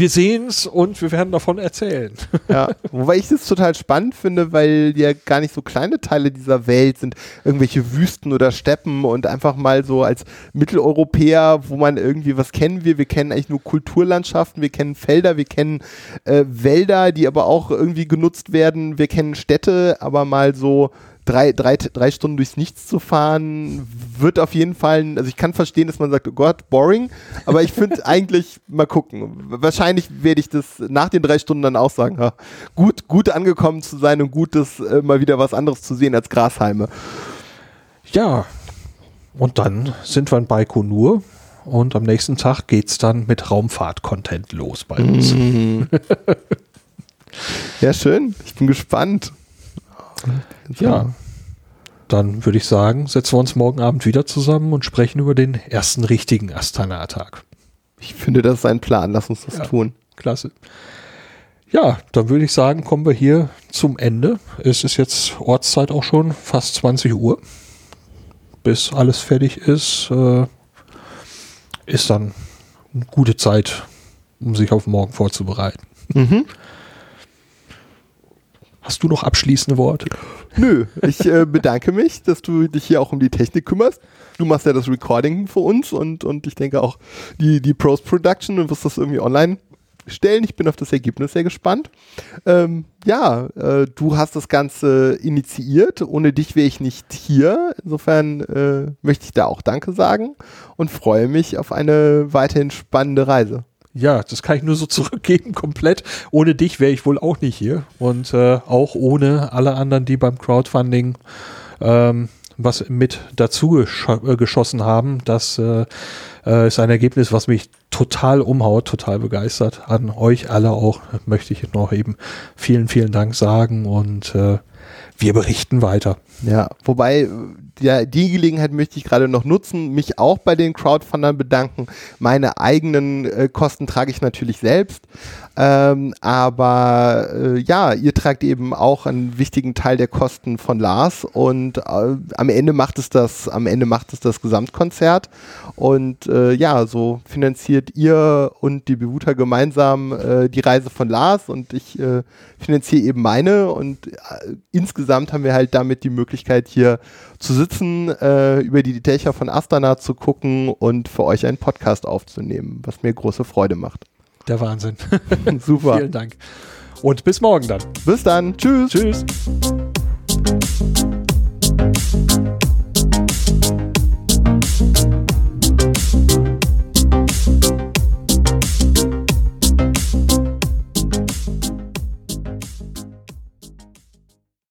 wir sehen es und wir werden davon erzählen. Ja, wobei ich das total spannend finde, weil ja gar nicht so kleine Teile dieser Welt sind, irgendwelche Wüsten oder Steppen und einfach mal so als Mitteleuropäer, wo man irgendwie, was kennen wir? Wir kennen eigentlich nur Kulturlandschaften, wir kennen Felder, wir kennen äh, Wälder, die aber auch irgendwie genutzt werden, wir kennen Städte, aber mal so drei, drei, drei Stunden durchs Nichts zu fahren, wird auf jeden Fall, also ich kann verstehen, dass man sagt, oh Gott, boring, aber ich finde eigentlich, mal gucken. Wahrscheinlich werde ich das nach den drei Stunden dann auch sagen, ja, gut, gut angekommen zu sein und gut, das äh, mal wieder was anderes zu sehen als Grashalme. Ja, und dann sind wir in Baikonur und am nächsten Tag geht es dann mit Raumfahrt-Content los bei uns. Mhm. ja, schön. Ich bin gespannt. Ja. Dann würde ich sagen, setzen wir uns morgen Abend wieder zusammen und sprechen über den ersten richtigen Astana-Tag. Ich finde, das ist ein Plan. Lass uns das ja, tun. Klasse. Ja, dann würde ich sagen, kommen wir hier zum Ende. Es ist jetzt Ortszeit auch schon, fast 20 Uhr. Bis alles fertig ist, äh, ist dann eine gute Zeit, um sich auf morgen vorzubereiten. Mhm. Hast du noch abschließende Worte? Nö, ich äh, bedanke mich, dass du dich hier auch um die Technik kümmerst. Du machst ja das Recording für uns und, und ich denke auch die, die Post-Production und wirst das irgendwie online stellen. Ich bin auf das Ergebnis sehr gespannt. Ähm, ja, äh, du hast das Ganze initiiert. Ohne dich wäre ich nicht hier. Insofern äh, möchte ich da auch Danke sagen und freue mich auf eine weiterhin spannende Reise. Ja, das kann ich nur so zurückgeben, komplett. Ohne dich wäre ich wohl auch nicht hier. Und äh, auch ohne alle anderen, die beim Crowdfunding ähm, was mit dazu gesch äh, geschossen haben. Das äh, äh, ist ein Ergebnis, was mich total umhaut, total begeistert. An euch alle auch möchte ich noch eben vielen, vielen Dank sagen und äh, wir berichten weiter. Ja, wobei ja, die Gelegenheit möchte ich gerade noch nutzen, mich auch bei den Crowdfundern bedanken. Meine eigenen äh, Kosten trage ich natürlich selbst. Ähm, aber äh, ja, ihr tragt eben auch einen wichtigen Teil der Kosten von Lars und äh, am Ende macht es das, am Ende macht es das Gesamtkonzert. Und äh, ja, so finanziert ihr und die Bewuter gemeinsam äh, die Reise von Lars und ich äh, finanziere eben meine. Und äh, insgesamt haben wir halt damit die Möglichkeit, hier zu sitzen, über die Dächer von Astana zu gucken und für euch einen Podcast aufzunehmen, was mir große Freude macht. Der Wahnsinn. Super. Vielen Dank. Und bis morgen dann. Bis dann. Tschüss. Tschüss.